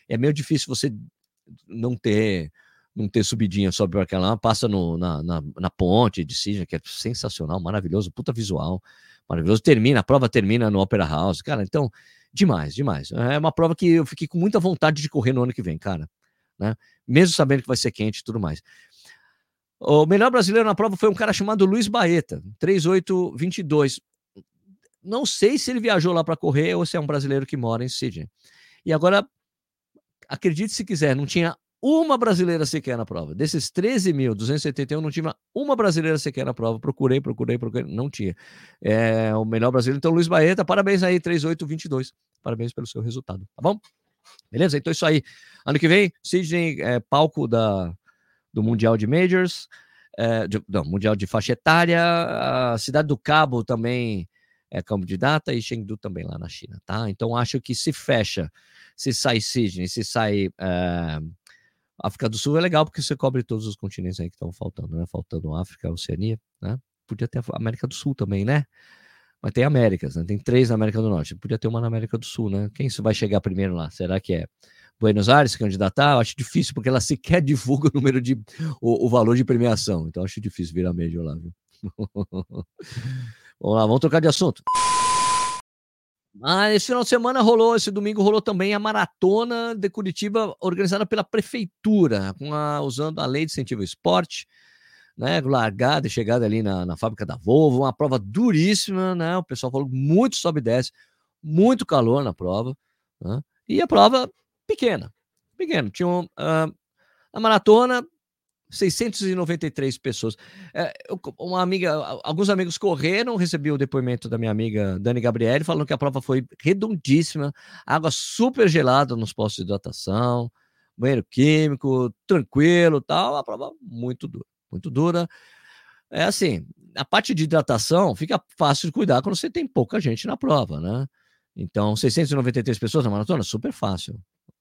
é meio difícil você não ter não ter subidinha sobre aquela passa no, na, na, na, ponte de Sidney, que é sensacional, maravilhoso, puta visual, maravilhoso. Termina, a prova termina no Opera House, cara, então, demais, demais. É uma prova que eu fiquei com muita vontade de correr no ano que vem, cara né? Mesmo sabendo que vai ser quente e tudo mais. O melhor brasileiro na prova foi um cara chamado Luiz Baeta, 3822. Não sei se ele viajou lá para correr ou se é um brasileiro que mora em Sydney. E agora, acredite se quiser, não tinha uma brasileira sequer na prova. Desses 13.271, não tinha uma brasileira sequer na prova. Procurei, procurei, procurei, não tinha. É o melhor brasileiro. Então, Luiz Baeta, parabéns aí, 3822. Parabéns pelo seu resultado, tá bom? Beleza? Então, isso aí. Ano que vem, Sidney é palco da, do Mundial de Majors, é, de, não, Mundial de Faixa Etária, a Cidade do Cabo também é candidata e Chengdu também lá na China, tá? Então, acho que se fecha, se sai Sidney, se sai é, África do Sul, é legal porque você cobre todos os continentes aí que estão faltando, né? Faltando África, Oceania, né? Podia ter a América do Sul também, né? Mas tem Américas, né? Tem três na América do Norte. Podia ter uma na América do Sul, né? Quem vai chegar primeiro lá? Será que é Buenos Aires se candidatar? Eu acho difícil, porque ela sequer *laughs* divulga o número de. o, o valor de premiação. Então acho difícil virar médio lá, viu? *laughs* vamos lá, vamos trocar de assunto. Ah, esse final de semana rolou, esse domingo rolou também a maratona de Curitiba, organizada pela prefeitura, a, usando a lei de incentivo ao esporte né? Largada e chegada ali na, na fábrica da Volvo, uma prova duríssima, né? O pessoal falou muito sobe e desce, muito calor na prova, né? e a prova pequena, pequena. Tinha um, uh, a maratona 693 pessoas. É, uma amiga, alguns amigos correram, recebi o depoimento da minha amiga Dani Gabriele, falando que a prova foi redondíssima, água super gelada nos postos de hidratação, banheiro químico, tranquilo, tal, a prova muito dura muito dura. É assim, a parte de hidratação fica fácil de cuidar quando você tem pouca gente na prova, né? Então, 693 pessoas na maratona, super fácil,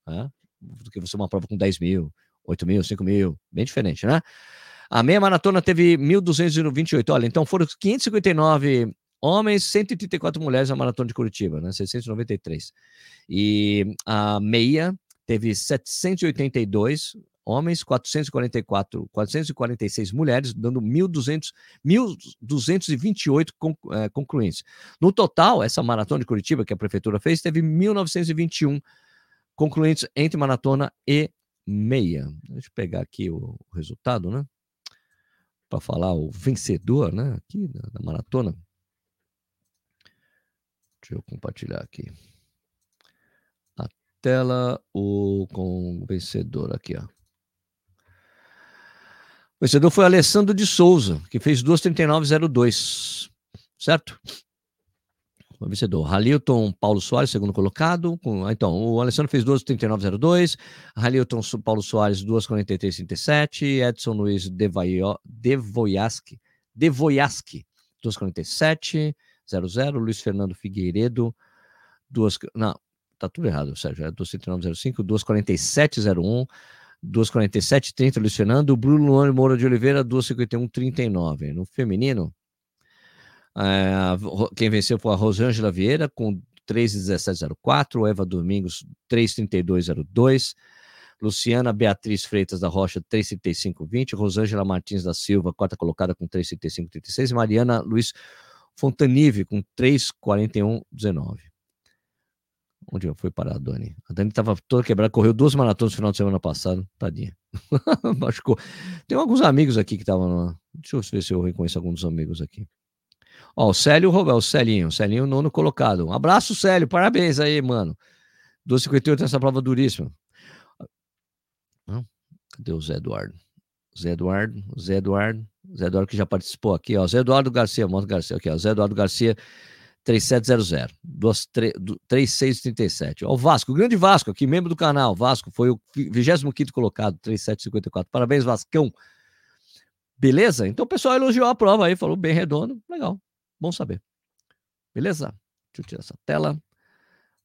né? Do que você uma prova com 10 mil, 8 mil, 5 mil, bem diferente, né? A meia maratona teve 1.228, olha, então foram 559 homens, 134 mulheres na maratona de Curitiba, né? 693. E a meia teve 782 homens, 444, 446 mulheres, dando 1.200, 1.228 é, concluintes. No total, essa maratona de Curitiba que a prefeitura fez teve 1.921 concluintes entre maratona e meia. Deixa eu pegar aqui o, resultado, né? Para falar o vencedor, né? Aqui da, da maratona. Deixa eu compartilhar aqui a tela o com o vencedor aqui, ó. Vencedor foi Alessandro de Souza, que fez 2,39,02. Certo? O vencedor. Halilton Paulo Soares, segundo colocado. Com, então, o Alessandro fez 2,39,02. Halilton Paulo Soares, 2,43,37. Edson Luiz Devoyaski, Devoyaski 2,47,00. Luiz Fernando Figueiredo, 2. Não, tá tudo errado, Sérgio. É 2,39,05, 2,47,01. 2,47, 30, Luiz Fernando. Bruno Luan Moura de Oliveira, 2,51, 39. No feminino, é, quem venceu foi a Rosângela Vieira, com 3,17,04. Eva Domingos, 3,32,02. Luciana Beatriz Freitas da Rocha, 3,35,20. Rosângela Martins da Silva, quarta colocada com 3,35,36. E Mariana Luiz Fontanive com 3,41,19. Onde foi parar a Dani? A Dani estava toda quebrada, correu duas maratonas no final de semana passado, tadinha. *laughs* Machucou. Tem alguns amigos aqui que estavam. Deixa eu ver se eu reconheço alguns amigos aqui. Ó, o Célio Robel, o Celinho, Celinho nono colocado. Um abraço, Célio, parabéns aí, mano. 2,58 nessa prova duríssima. Cadê o Zé Eduardo? Zé Eduardo, Zé Eduardo, Zé Eduardo que já participou aqui, ó. Zé Eduardo Garcia, Moto Garcia, aqui, ó. Zé Eduardo Garcia, 3700, 3637. Ó, o Vasco, o grande Vasco aqui, membro do canal. Vasco foi o 25 colocado, 3754. Parabéns, Vascão. Beleza? Então o pessoal elogiou a prova aí, falou bem redondo. Legal, bom saber. Beleza? Deixa eu tirar essa tela.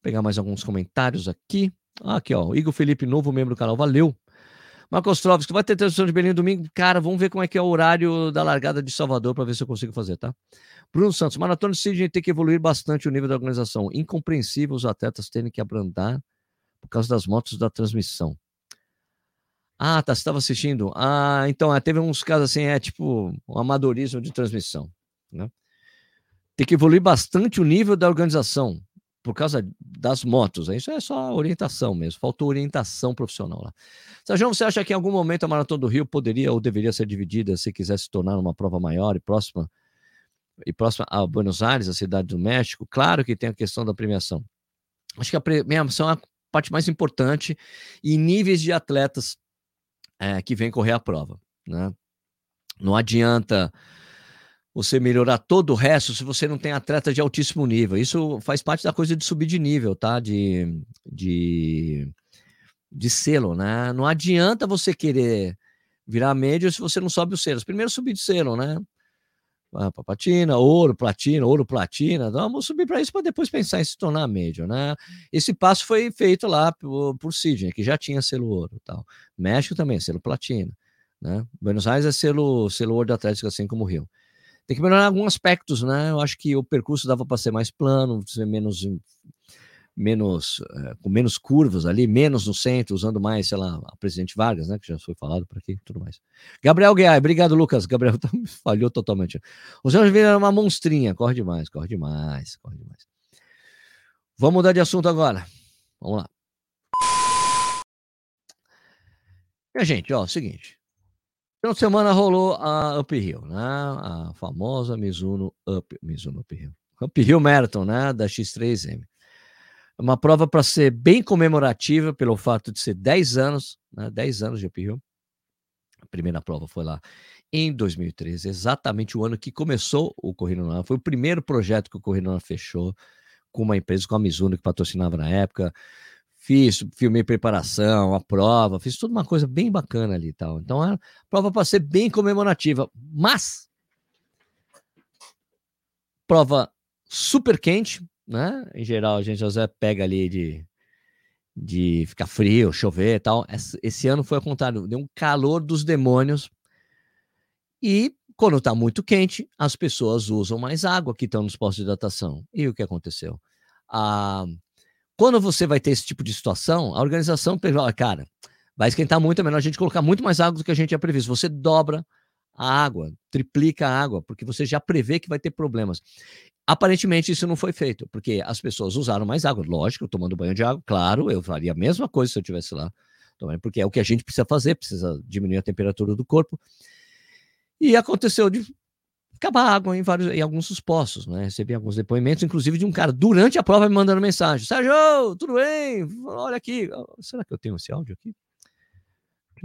Pegar mais alguns comentários aqui. Ah, aqui, ó. Igor Felipe, novo membro do canal. Valeu. Marcos Trovski, vai ter transmissão de Belém domingo? Cara, vamos ver como é que é o horário da largada de Salvador para ver se eu consigo fazer, tá? Bruno Santos, Maratona de Sydney tem que evoluir bastante o nível da organização. Incompreensível os atletas terem que abrandar por causa das motos da transmissão. Ah, tá, você estava assistindo? Ah, então, é, teve uns casos assim, é tipo um amadorismo de transmissão, né? Tem que evoluir bastante o nível da organização por causa das motos. Isso é só orientação mesmo, faltou orientação profissional lá. Sérgio, você acha que em algum momento a Maratona do Rio poderia ou deveria ser dividida se quisesse se tornar uma prova maior e próxima e próxima a Buenos Aires, a cidade do México? Claro que tem a questão da premiação. Acho que a premiação é a parte mais importante e níveis de atletas é, que vêm correr a prova, né? Não adianta você melhorar todo o resto se você não tem atleta de altíssimo nível. Isso faz parte da coisa de subir de nível, tá? De, de, de selo, né? Não adianta você querer virar médio se você não sobe os selos. Primeiro subir de selo, né? Platina, ouro, platina, ouro, platina. Então, vamos subir para isso para depois pensar em se tornar médio, né? Esse passo foi feito lá por, por Sidney, que já tinha selo ouro, tal. México também, selo platina, né? Buenos Aires é selo, selo ouro de Atlético, assim como o Rio. Tem que melhorar alguns aspectos, né? Eu acho que o percurso dava para ser mais plano, ser menos menos é, com menos curvas ali, menos no centro, usando mais, sei lá, a presidente Vargas, né, que já foi falado por aqui, tudo mais. Gabriel Guiar, obrigado, Lucas. Gabriel *laughs* falhou totalmente. O Sérgio Vieira é uma monstrinha, corre demais, corre demais, corre demais. Vamos mudar de assunto agora. Vamos lá. Minha gente, ó, seguinte. De semana rolou a Uphill, né? A famosa Mizuno Up, Mizuno Uphill. Uphill Marathon, né? Da X3M. Uma prova para ser bem comemorativa pelo fato de ser 10 anos, né? 10 anos de Uphill. A primeira prova foi lá em 2013, exatamente o ano que começou o Corrida Nacional. Foi o primeiro projeto que o Corrida Nacional fechou com uma empresa, com a Mizuno, que patrocinava na época fiz, filmei preparação, a prova, fiz tudo uma coisa bem bacana ali e tal. Então, a prova para ser bem comemorativa, mas prova super quente, né? Em geral, a gente já pega ali de, de ficar frio, chover e tal. Esse, esse ano foi ao contrário, deu um calor dos demônios. E quando está muito quente, as pessoas usam mais água que estão nos postos de hidratação. E o que aconteceu? A quando você vai ter esse tipo de situação, a organização fala, cara, vai esquentar muito, é melhor a gente colocar muito mais água do que a gente tinha previsto. Você dobra a água, triplica a água, porque você já prevê que vai ter problemas. Aparentemente isso não foi feito, porque as pessoas usaram mais água, lógico, tomando banho de água, claro, eu faria a mesma coisa se eu estivesse lá, porque é o que a gente precisa fazer, precisa diminuir a temperatura do corpo. E aconteceu de acabar água em, vários, em alguns dos poços, né? Recebi alguns depoimentos, inclusive de um cara durante a prova me mandando mensagem: Sérgio, tudo bem? Olha aqui. Será que eu tenho esse áudio aqui?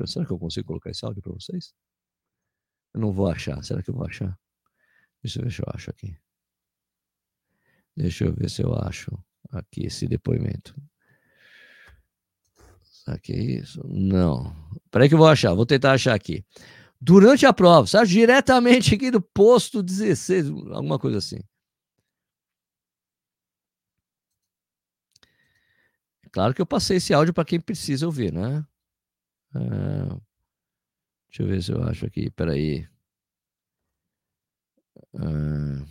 Será que eu consigo colocar esse áudio para vocês? Eu não vou achar. Será que eu vou achar? Deixa eu ver se eu acho aqui. Deixa eu ver se eu acho aqui esse depoimento. Será que é isso? Não. Peraí que eu vou achar. Vou tentar achar aqui durante a prova, sabe? Diretamente aqui do posto 16, alguma coisa assim. Claro que eu passei esse áudio para quem precisa ouvir, né? Uh, deixa eu ver se eu acho aqui, peraí. Uh,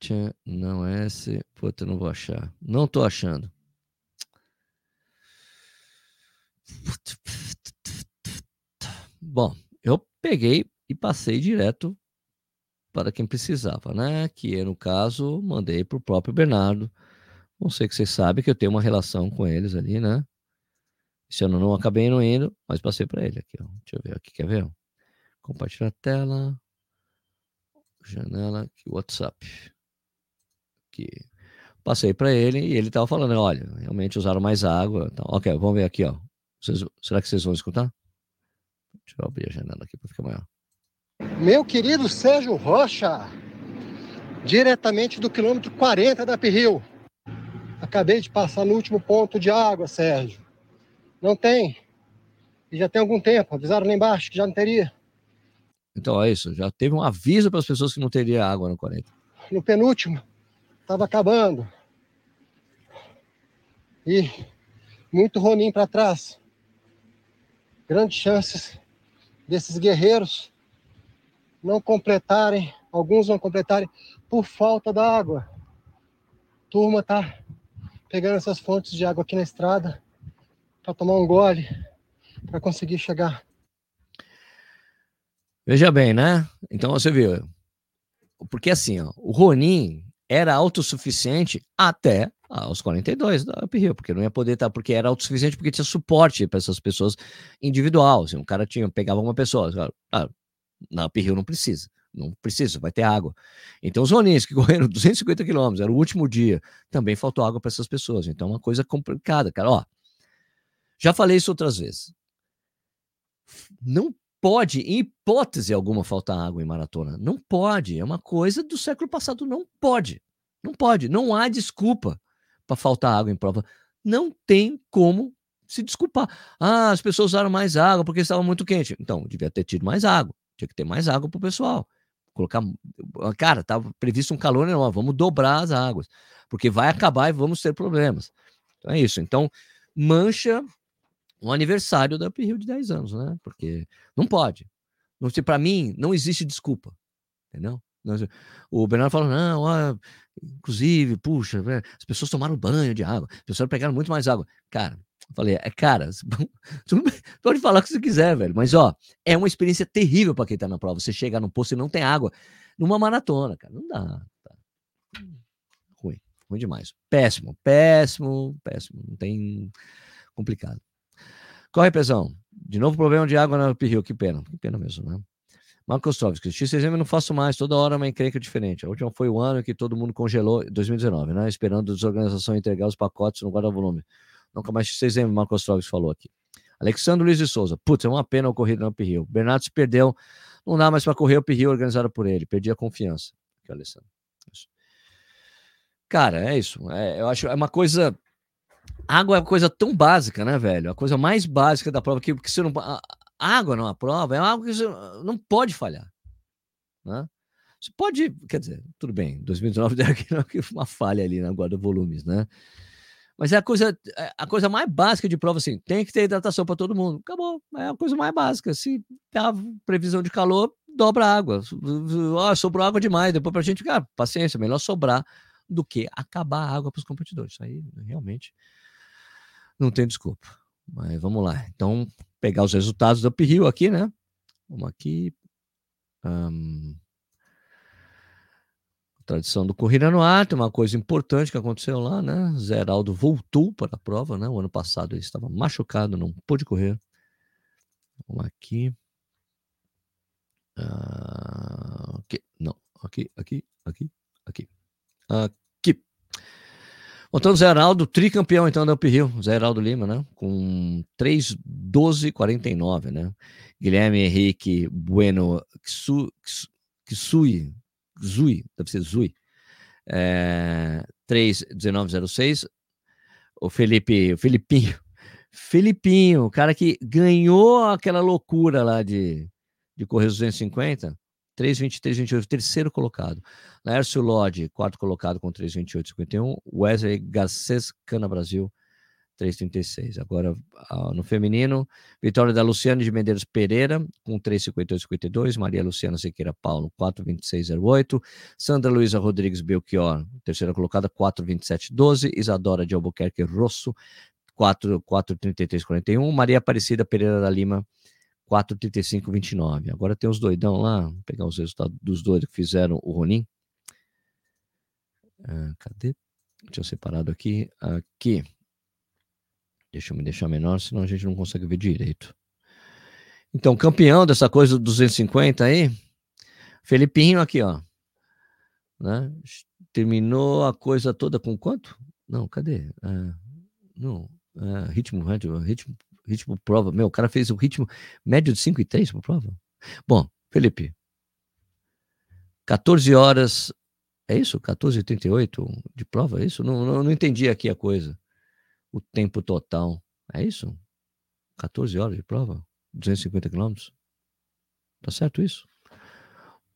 Tchan, não é esse. Puta, não vou achar. Não tô achando. Bom, eu peguei e passei direto para quem precisava, né? Que no caso mandei para o próprio Bernardo. Não sei que vocês sabem que eu tenho uma relação com eles ali, né? Esse ano não acabei não indo, mas passei para ele aqui, ó. Deixa eu ver aqui, quer ver? Compartilhar a tela. Janela aqui, WhatsApp. Aqui. Passei para ele e ele estava falando, olha, realmente usaram mais água. Então, ok, vamos ver aqui, ó. Vocês, será que vocês vão escutar? Deixa eu abrir a janela aqui para ficar maior. Meu querido Sérgio Rocha, diretamente do quilômetro 40 da Pirril. Acabei de passar no último ponto de água, Sérgio. Não tem. E já tem algum tempo. Avisaram lá embaixo que já não teria. Então é isso. Já teve um aviso para as pessoas que não teria água no 40. No penúltimo, estava acabando. E muito Ronin para trás. Grandes chances desses guerreiros não completarem, alguns não completarem por falta da água. Turma tá pegando essas fontes de água aqui na estrada para tomar um gole, para conseguir chegar. Veja bem, né? Então você viu. Porque assim, ó, o Ronin era autossuficiente até aos 42 da Uphill, porque não ia poder estar, tá, porque era autossuficiente porque tinha suporte para essas pessoas individual. Assim, um cara tinha, pegava uma pessoa, ah, na Uphill não precisa. Não precisa, vai ter água. Então, os Ronins que *laughs* correram 250 quilômetros, era o último dia, também faltou água para essas pessoas. Então, é uma coisa complicada, cara. Ó, já falei isso outras vezes. Não pode, em hipótese alguma, faltar água em maratona. Não pode. É uma coisa do século passado. Não pode. Não pode. Não há desculpa para faltar água em prova. Não tem como se desculpar. Ah, as pessoas usaram mais água porque estava muito quente. Então, devia ter tido mais água. Tinha que ter mais água para o pessoal. Colocar. Cara, estava previsto um calor enorme. Vamos dobrar as águas. Porque vai acabar e vamos ter problemas. Então é isso. Então, mancha um aniversário da Uphill de 10 anos, né? Porque não pode. Para mim, não existe desculpa. Entendeu? O Bernardo falou: não, ah, inclusive, puxa, as pessoas tomaram banho de água, as pessoas pegaram muito mais água. Cara, falei, é, cara, *laughs* pode falar o que você quiser, velho, mas ó, é uma experiência terrível para quem tá na prova. Você chegar num posto e não tem água numa maratona, cara, não dá. Tá. Ruim, ruim demais. Péssimo, péssimo, péssimo. Não tem. complicado. Corre, pesão. De novo problema de água na Pirril, que pena, que pena mesmo, né? Marcos Tovski, X6M eu não faço mais, toda hora uma encrenca diferente. A última foi o ano que todo mundo congelou, 2019, né? Esperando a desorganização entregar os pacotes no guarda-volume. Nunca mais X6M, Marcos Tovski falou aqui. Alexandre Luiz de Souza, putz, é uma pena a corrida no Uphill. Bernardo se perdeu, não dá mais para correr o Uphill organizado por ele, perdi a confiança. Aqui, Alessandro. Isso. Cara, é isso. É, eu acho é uma coisa. Água é uma coisa tão básica, né, velho? A coisa mais básica da prova que, que você não água numa prova é algo que você não pode falhar. Né? Você pode, quer dizer, tudo bem, 2019 deu *laughs* uma falha ali na guarda-volumes, né? Mas é a coisa, é a coisa mais básica de prova, assim, tem que ter hidratação para todo mundo. Acabou, é a coisa mais básica. Se tá previsão de calor, dobra a água. Oh, sobrou água demais, depois para a gente, cara, paciência, melhor sobrar do que acabar a água para os competidores. Isso aí realmente não tem desculpa. Mas vamos lá. Então, pegar os resultados do uphill aqui, né? Vamos aqui. Um, tradição do Corrida no Ar, tem uma coisa importante que aconteceu lá, né? Zeraldo voltou para a prova, né? O ano passado ele estava machucado, não pôde correr. Vamos aqui. Uh, aqui. Não, aqui, aqui, aqui, aqui. Aqui. Montando Zé Heraldo, tricampeão então da Uphill, Zé Heraldo Lima, né? Com 3,12,49, né? Guilherme Henrique Bueno Kisui, Zui, deve ser Zui, é, 3,19,06. O Felipe, o Felipinho, *laughs* Felipinho, o cara que ganhou aquela loucura lá de, de correr os 250, 3,23, 28, terceiro colocado. Laércio Lodge, quarto colocado com 3,28, 51. Wesley Garcês, Cana Brasil, 3,36. Agora, no feminino, vitória da Luciane de Medeiros Pereira, com 3,58,52. Maria Luciana Sequeira Paulo, 4,26,08. Sandra Luiza Rodrigues Belchior, terceira colocada, 4,27,12. Isadora de Albuquerque Rosso, 4,33,41. Maria Aparecida Pereira da Lima, 4,35,29. Agora tem os doidão lá, vou pegar os resultados dos doidos que fizeram o Ronin. Ah, cadê? Eu separado aqui. Aqui. Deixa eu me deixar menor, senão a gente não consegue ver direito. Então, campeão dessa coisa do 250 aí, Felipinho aqui, ó. Né? Terminou a coisa toda com quanto? Não, cadê? Ah, não, ah, ritmo, ritmo, ritmo prova. Meu, o cara fez o ritmo médio de 5 e 3 para prova. Bom, Felipe, 14 horas, é isso? 14 e 38 de prova, é isso? Não, não, não entendi aqui a coisa o tempo total. É isso? 14 horas de prova? 250 quilômetros? Tá certo isso?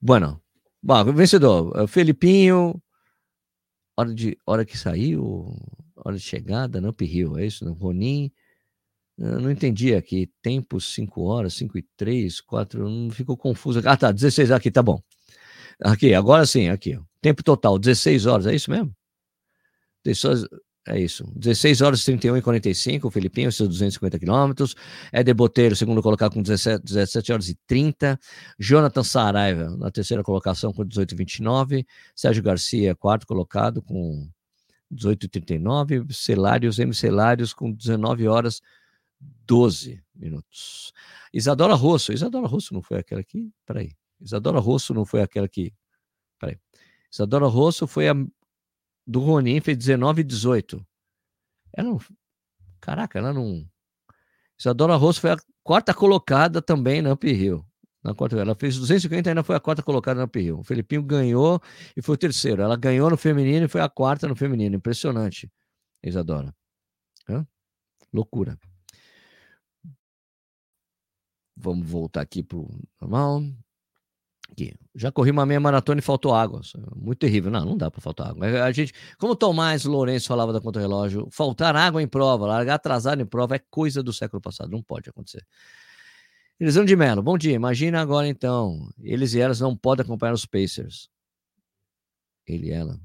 Bueno, bom, vencedor, é Felipinho, hora, de, hora que saiu, hora de chegada, Namp Rio, é isso? Não? Ronin, eu não entendi aqui, tempo 5 horas, 5 e 3, 4, não ficou confuso. Ah, tá, 16 aqui, tá bom. Aqui, agora sim, aqui, tempo total, 16 horas, é isso mesmo? 16, é isso. 16 horas 31 e 45, o Filipinho, seus 250 quilômetros. Éder Boteiro, segundo colocado com 17, 17 horas e 30. Jonathan Saraiva, na terceira colocação, com 18 e 29. Sérgio Garcia, quarto colocado, com 18 e 39. Celários, M. Celários, com 19 horas 12 minutos. Isadora Rosso. Isadora Rosso não foi aquela aqui? Peraí. Isadora Rosso não foi aquela aqui. Peraí. Isadora Rosso foi a do Ronin fez 19 e 18. Ela não. Caraca, ela não. Isadora Rosso foi a quarta colocada também na Uphill. Na quarta, ela fez 250 e ainda foi a quarta colocada na Uphill. O Felipinho ganhou e foi o terceiro. Ela ganhou no feminino e foi a quarta no feminino. Impressionante, Isadora. Hã? Loucura. Vamos voltar aqui pro normal. Aqui. Já corri uma meia maratona e faltou água. Muito terrível. Não, não dá para faltar água. A gente, como o Tomás Lourenço falava da conta relógio, faltar água em prova, largar atrasado em prova é coisa do século passado. Não pode acontecer. Elisandro de Mello, bom dia. Imagina agora então, eles e elas não podem acompanhar os Pacers. Ele e ela.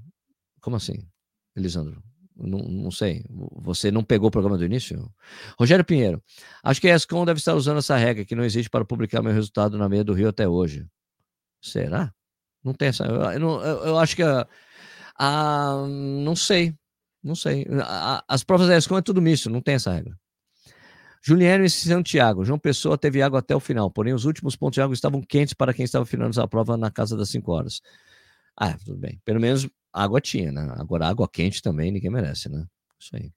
Como assim, Elisandro? Não, não, sei. Você não pegou o programa do início? Rogério Pinheiro. Acho que a ESCOM deve estar usando essa regra que não existe para publicar meu resultado na meia do Rio até hoje. Será? Não tem essa. Eu, eu, eu acho que. A, a, não sei. Não sei. A, as provas da ESCOM é tudo misto, não tem essa regra. Juliano e Santiago. João Pessoa teve água até o final, porém os últimos pontos de água estavam quentes para quem estava finalizando a prova na casa das 5 horas. Ah, tudo bem. Pelo menos água tinha, né? Agora água quente também ninguém merece, né? Isso aí.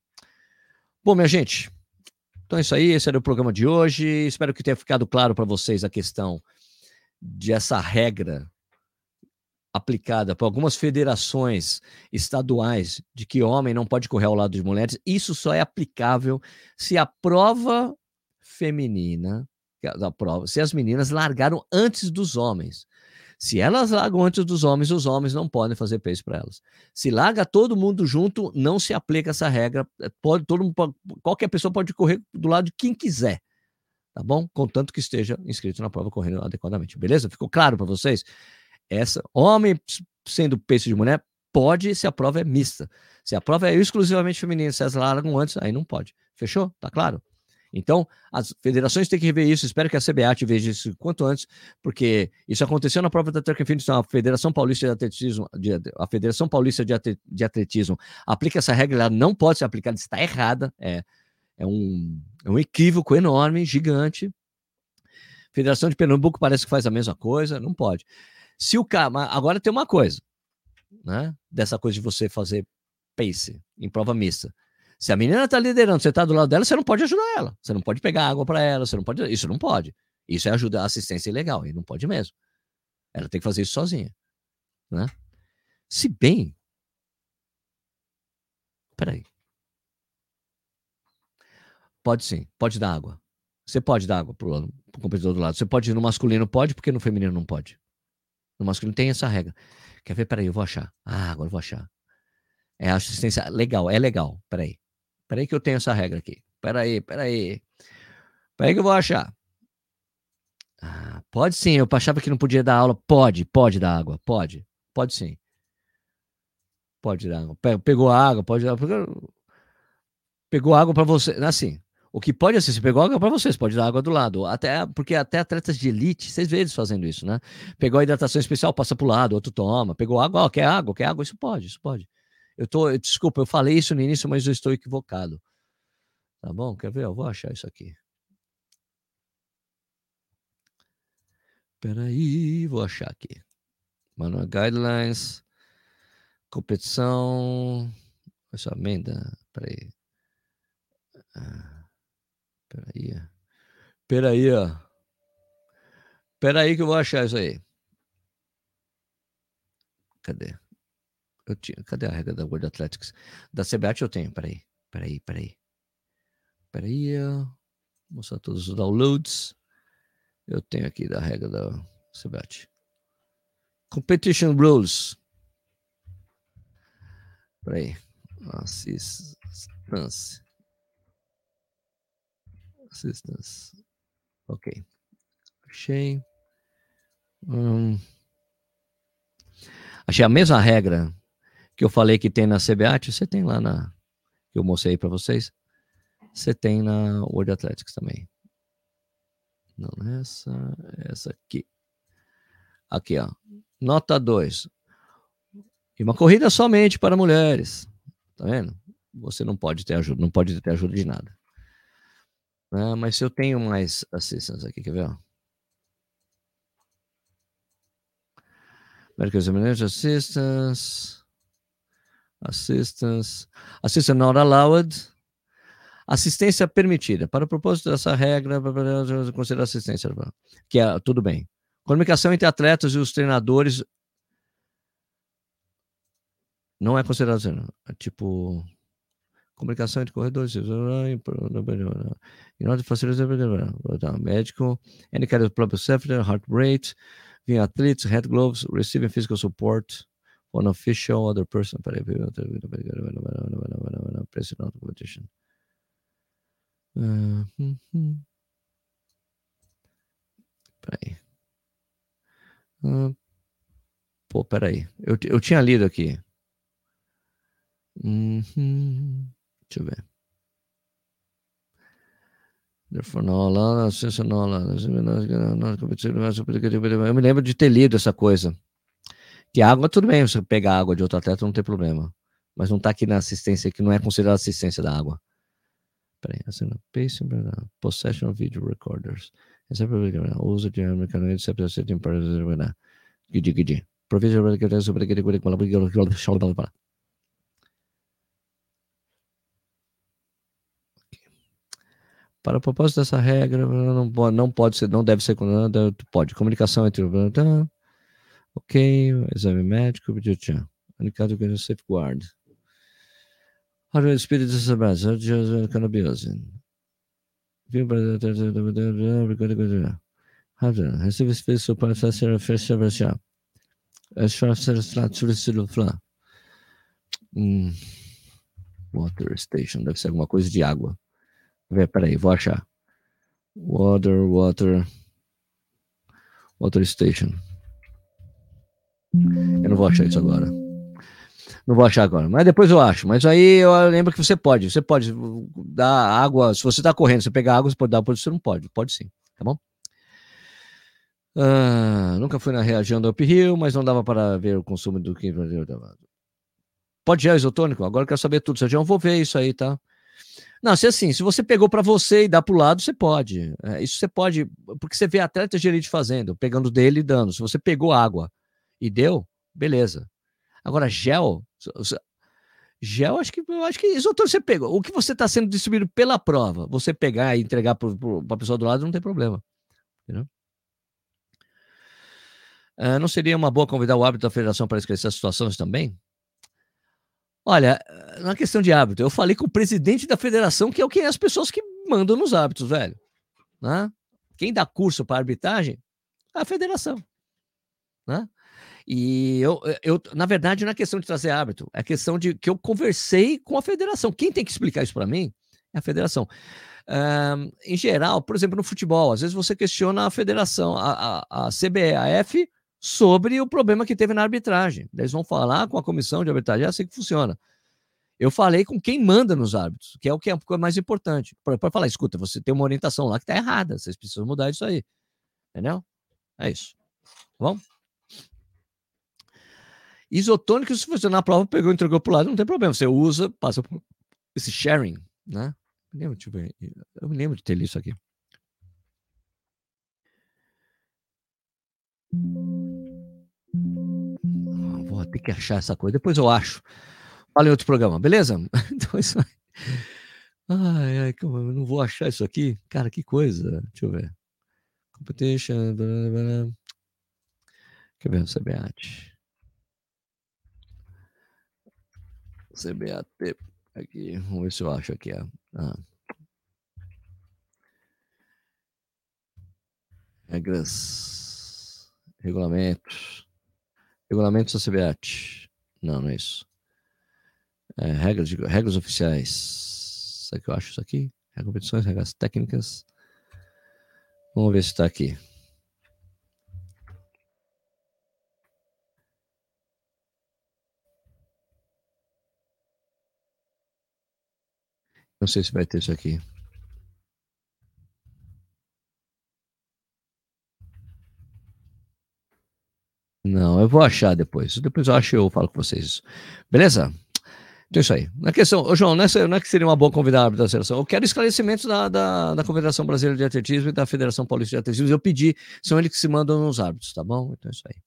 Bom, minha gente, então é isso aí. Esse era o programa de hoje. Espero que tenha ficado claro para vocês a questão de essa regra aplicada por algumas federações estaduais de que homem não pode correr ao lado de mulheres, isso só é aplicável se a prova feminina, a prova, se as meninas largaram antes dos homens. Se elas largam antes dos homens, os homens não podem fazer pace para elas. Se larga todo mundo junto, não se aplica essa regra. Pode todo mundo, qualquer pessoa pode correr do lado de quem quiser tá bom? Contanto que esteja inscrito na prova correndo adequadamente, beleza? Ficou claro para vocês? Essa, homem sendo peixe de mulher, pode se a prova é mista. Se a prova é exclusivamente feminina, se elas largam antes, aí não pode. Fechou? Tá claro? Então, as federações têm que rever isso. Espero que a CBAT veja isso quanto antes, porque isso aconteceu na prova da Track and. Então, a Federação Paulista de Atletismo, a Federação Paulista de Atletismo aplica essa regra, ela não pode ser aplicada, está errada. É, é um, é um equívoco enorme, gigante. Federação de Pernambuco parece que faz a mesma coisa, não pode. Se o cara, agora tem uma coisa, né? Dessa coisa de você fazer pace em prova mista. Se a menina tá liderando, você tá do lado dela, você não pode ajudar ela. Você não pode pegar água para ela, você não pode, isso não pode. Isso é ajuda assistência ilegal, e não pode mesmo. Ela tem que fazer isso sozinha, né? Se bem Peraí. Pode sim, pode dar água. Você pode dar água pro, pro competidor do lado. Você pode no masculino, pode, porque no feminino não pode. No masculino tem essa regra. Quer ver? Peraí, eu vou achar. Ah, agora eu vou achar. É assistência legal, é legal. Peraí. Peraí que eu tenho essa regra aqui. Peraí, peraí. Peraí que eu vou achar. Ah, pode sim, eu achava que não podia dar aula. Pode, pode dar água, pode. Pode sim. Pode dar água. Pegou água, pode dar. Pegou água para você. Assim, o que pode ser, se pegou água para vocês, pode dar água do lado. Até, porque até atletas de elite, veem eles fazendo isso, né? Pegou a hidratação especial, passa pro lado, outro toma. Pegou água, ó, quer água, quer água, isso pode, isso pode. Eu tô, desculpa, eu falei isso no início, mas eu estou equivocado. Tá bom? Quer ver? Eu vou achar isso aqui. Peraí, vou achar aqui. Manual Guidelines, competição, essa emenda, peraí. Ah, peraí. Peraí, ó. Peraí que eu vou achar isso aí. Cadê? Eu tinha, cadê a regra da World Athletics? Da CBAT eu tenho, peraí. Peraí, peraí. Peraí, ó. mostrar todos os downloads. Eu tenho aqui da regra da CBAT. Competition Rules. Peraí. Assistance. Assistance. Ok. Achei. Hum. Achei a mesma regra que eu falei que tem na CBAT. Você tem lá na. Que eu mostrei para vocês. Você tem na World Athletics também. Não, essa, essa aqui. Aqui, ó. Nota 2. E uma corrida somente para mulheres. Tá vendo? Você não pode ter ajuda, não pode ter ajuda de nada. Ah, mas se eu tenho mais assistance aqui, quer ver? Ó? Medical Assistance. Assistance. Assistance not allowed. Assistência permitida. Para o propósito dessa regra, considerar assistência. Que é tudo bem. Comunicação entre atletas e os treinadores não é considerado é tipo comunicação entre corredores em order to facilitate médico any kind of public safety heart rate being athletes head gloves receiving physical support one official other person president competition uh, hum, hum. Peraí. Ah, pô, peraí. Eu, eu tinha lido aqui. Uhum. Deixa eu ver. Eu me lembro de ter lido essa coisa. Que água, tudo bem, você pegar água de outro atleta não tem problema. Mas não está aqui na assistência, que não é considerada assistência da água. Peraí, assim, possession video recorders. É a uso de essa é a setting para Gidi, gidi. Provision Para o propósito dessa regra, não pode, não pode ser, não deve ser, pode. Comunicação entre o. Ok, exame médico, indicado que safeguard. Hardware espírito de cannabis. Recebe space para fazer a festa versão. É só ser Hum. Water station, deve ser alguma coisa de água. Peraí, vou achar. Water, water. Water station. Eu não vou achar isso agora. Não vou achar agora, mas depois eu acho. Mas aí eu lembro que você pode. Você pode dar água. Se você está correndo, você pegar água, você pode dar, você não pode. Pode sim, tá bom? Ah, nunca fui na região do uphill, mas não dava para ver o consumo do que. Pode gel isotônico? Agora eu quero saber tudo. eu vou ver isso aí, tá? Não, se assim, se você pegou para você e dá para o lado, você pode. É, isso você pode, porque você vê atletas de elite fazendo, pegando dele e dando. Se você pegou água e deu, beleza. Agora, gel, gel, acho que acho que isotônico você pegou. O que você está sendo distribuído pela prova, você pegar e entregar para a pessoa do lado, não tem problema. Entendeu? Uh, não seria uma boa convidar o árbitro da federação para esclarecer as situações também? Olha, na questão de árbitro, eu falei com o presidente da federação, que é o que é as pessoas que mandam nos árbitros, velho. Né? Quem dá curso para arbitragem? A federação. Né? E eu, eu, na verdade, não é questão de trazer árbitro, é questão de que eu conversei com a federação. Quem tem que explicar isso para mim é a federação. Um, em geral, por exemplo, no futebol, às vezes você questiona a federação, a, a, a CBAF, sobre o problema que teve na arbitragem. Eles vão falar com a comissão de arbitragem, é assim que funciona. Eu falei com quem manda nos árbitros, que é o que é mais importante. Para falar, escuta, você tem uma orientação lá que está errada, vocês precisam mudar isso aí. Entendeu? É isso. Tá bom? Isotônico, se você na prova pegou e entregou para o lado, não tem problema. Você usa, passa por esse sharing, né? Eu, lembro, deixa eu, me lembro de ter isso aqui. Ah, vou ter que achar essa coisa, depois eu acho. Fala em outro programa, beleza? *laughs* Então isso aí. Ai, ai, eu não vou achar isso aqui. Cara, que coisa. Deixa eu ver. Competition. Blá, blá, blá. Quer ver o CBAT? CBAT. Aqui, vamos ver se eu acho aqui. Ah. Regras. Regulamentos. Regulamentos da CBAT. Não, não é isso. É, regras, de, regras oficiais. Isso aqui eu acho isso aqui. Competições, regras técnicas. Vamos ver se está aqui. Não sei se vai ter isso aqui. Não, eu vou achar depois. Depois eu acho e eu falo com vocês. Beleza? Então é isso aí. Na questão, ô João, não é, não é que seria uma boa convidar da seleção. Eu quero esclarecimentos da, da, da Confederação Brasileira de Atletismo e da Federação Paulista de Atletismo. Eu pedi, são eles que se mandam nos árbitros, tá bom? Então é isso aí.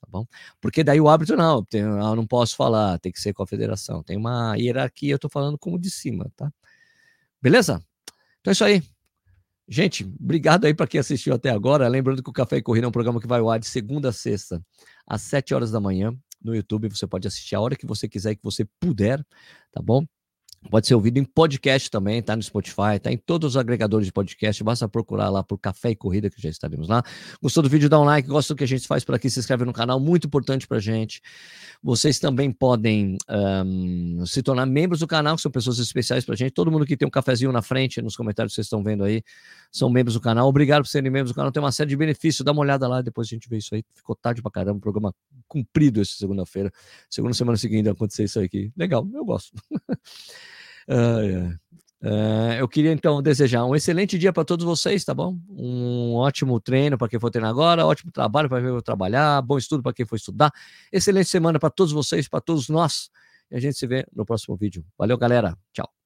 Tá bom? Porque daí o árbitro não, tem, eu ah, não posso falar, tem que ser com a federação. Tem uma hierarquia, eu tô falando como de cima, tá? Beleza? Então é isso aí. Gente, obrigado aí para quem assistiu até agora. Lembrando que o Café e Corrida é um programa que vai ao ar de segunda a sexta, às 7 horas da manhã no YouTube. Você pode assistir a hora que você quiser, que você puder, tá bom? Pode ser ouvido em podcast também, tá no Spotify, tá em todos os agregadores de podcast. Basta procurar lá por Café e Corrida, que já estaremos lá. Gostou do vídeo? Dá um like. Gosta do que a gente faz por aqui? Se inscreve no canal, muito importante pra gente. Vocês também podem um, se tornar membros do canal, que são pessoas especiais pra gente. Todo mundo que tem um cafezinho na frente, nos comentários que vocês estão vendo aí, são membros do canal. Obrigado por serem membros do canal. Tem uma série de benefícios. Dá uma olhada lá, depois a gente vê isso aí. Ficou tarde pra caramba, programa cumprido essa segunda-feira. Segunda semana seguinte acontecer isso aqui. Legal, eu gosto. *laughs* Uh, eu queria então desejar um excelente dia para todos vocês, tá bom? Um ótimo treino para quem for treinar agora, ótimo trabalho para quem for trabalhar, bom estudo para quem for estudar. Excelente semana para todos vocês, para todos nós. E a gente se vê no próximo vídeo. Valeu, galera. Tchau.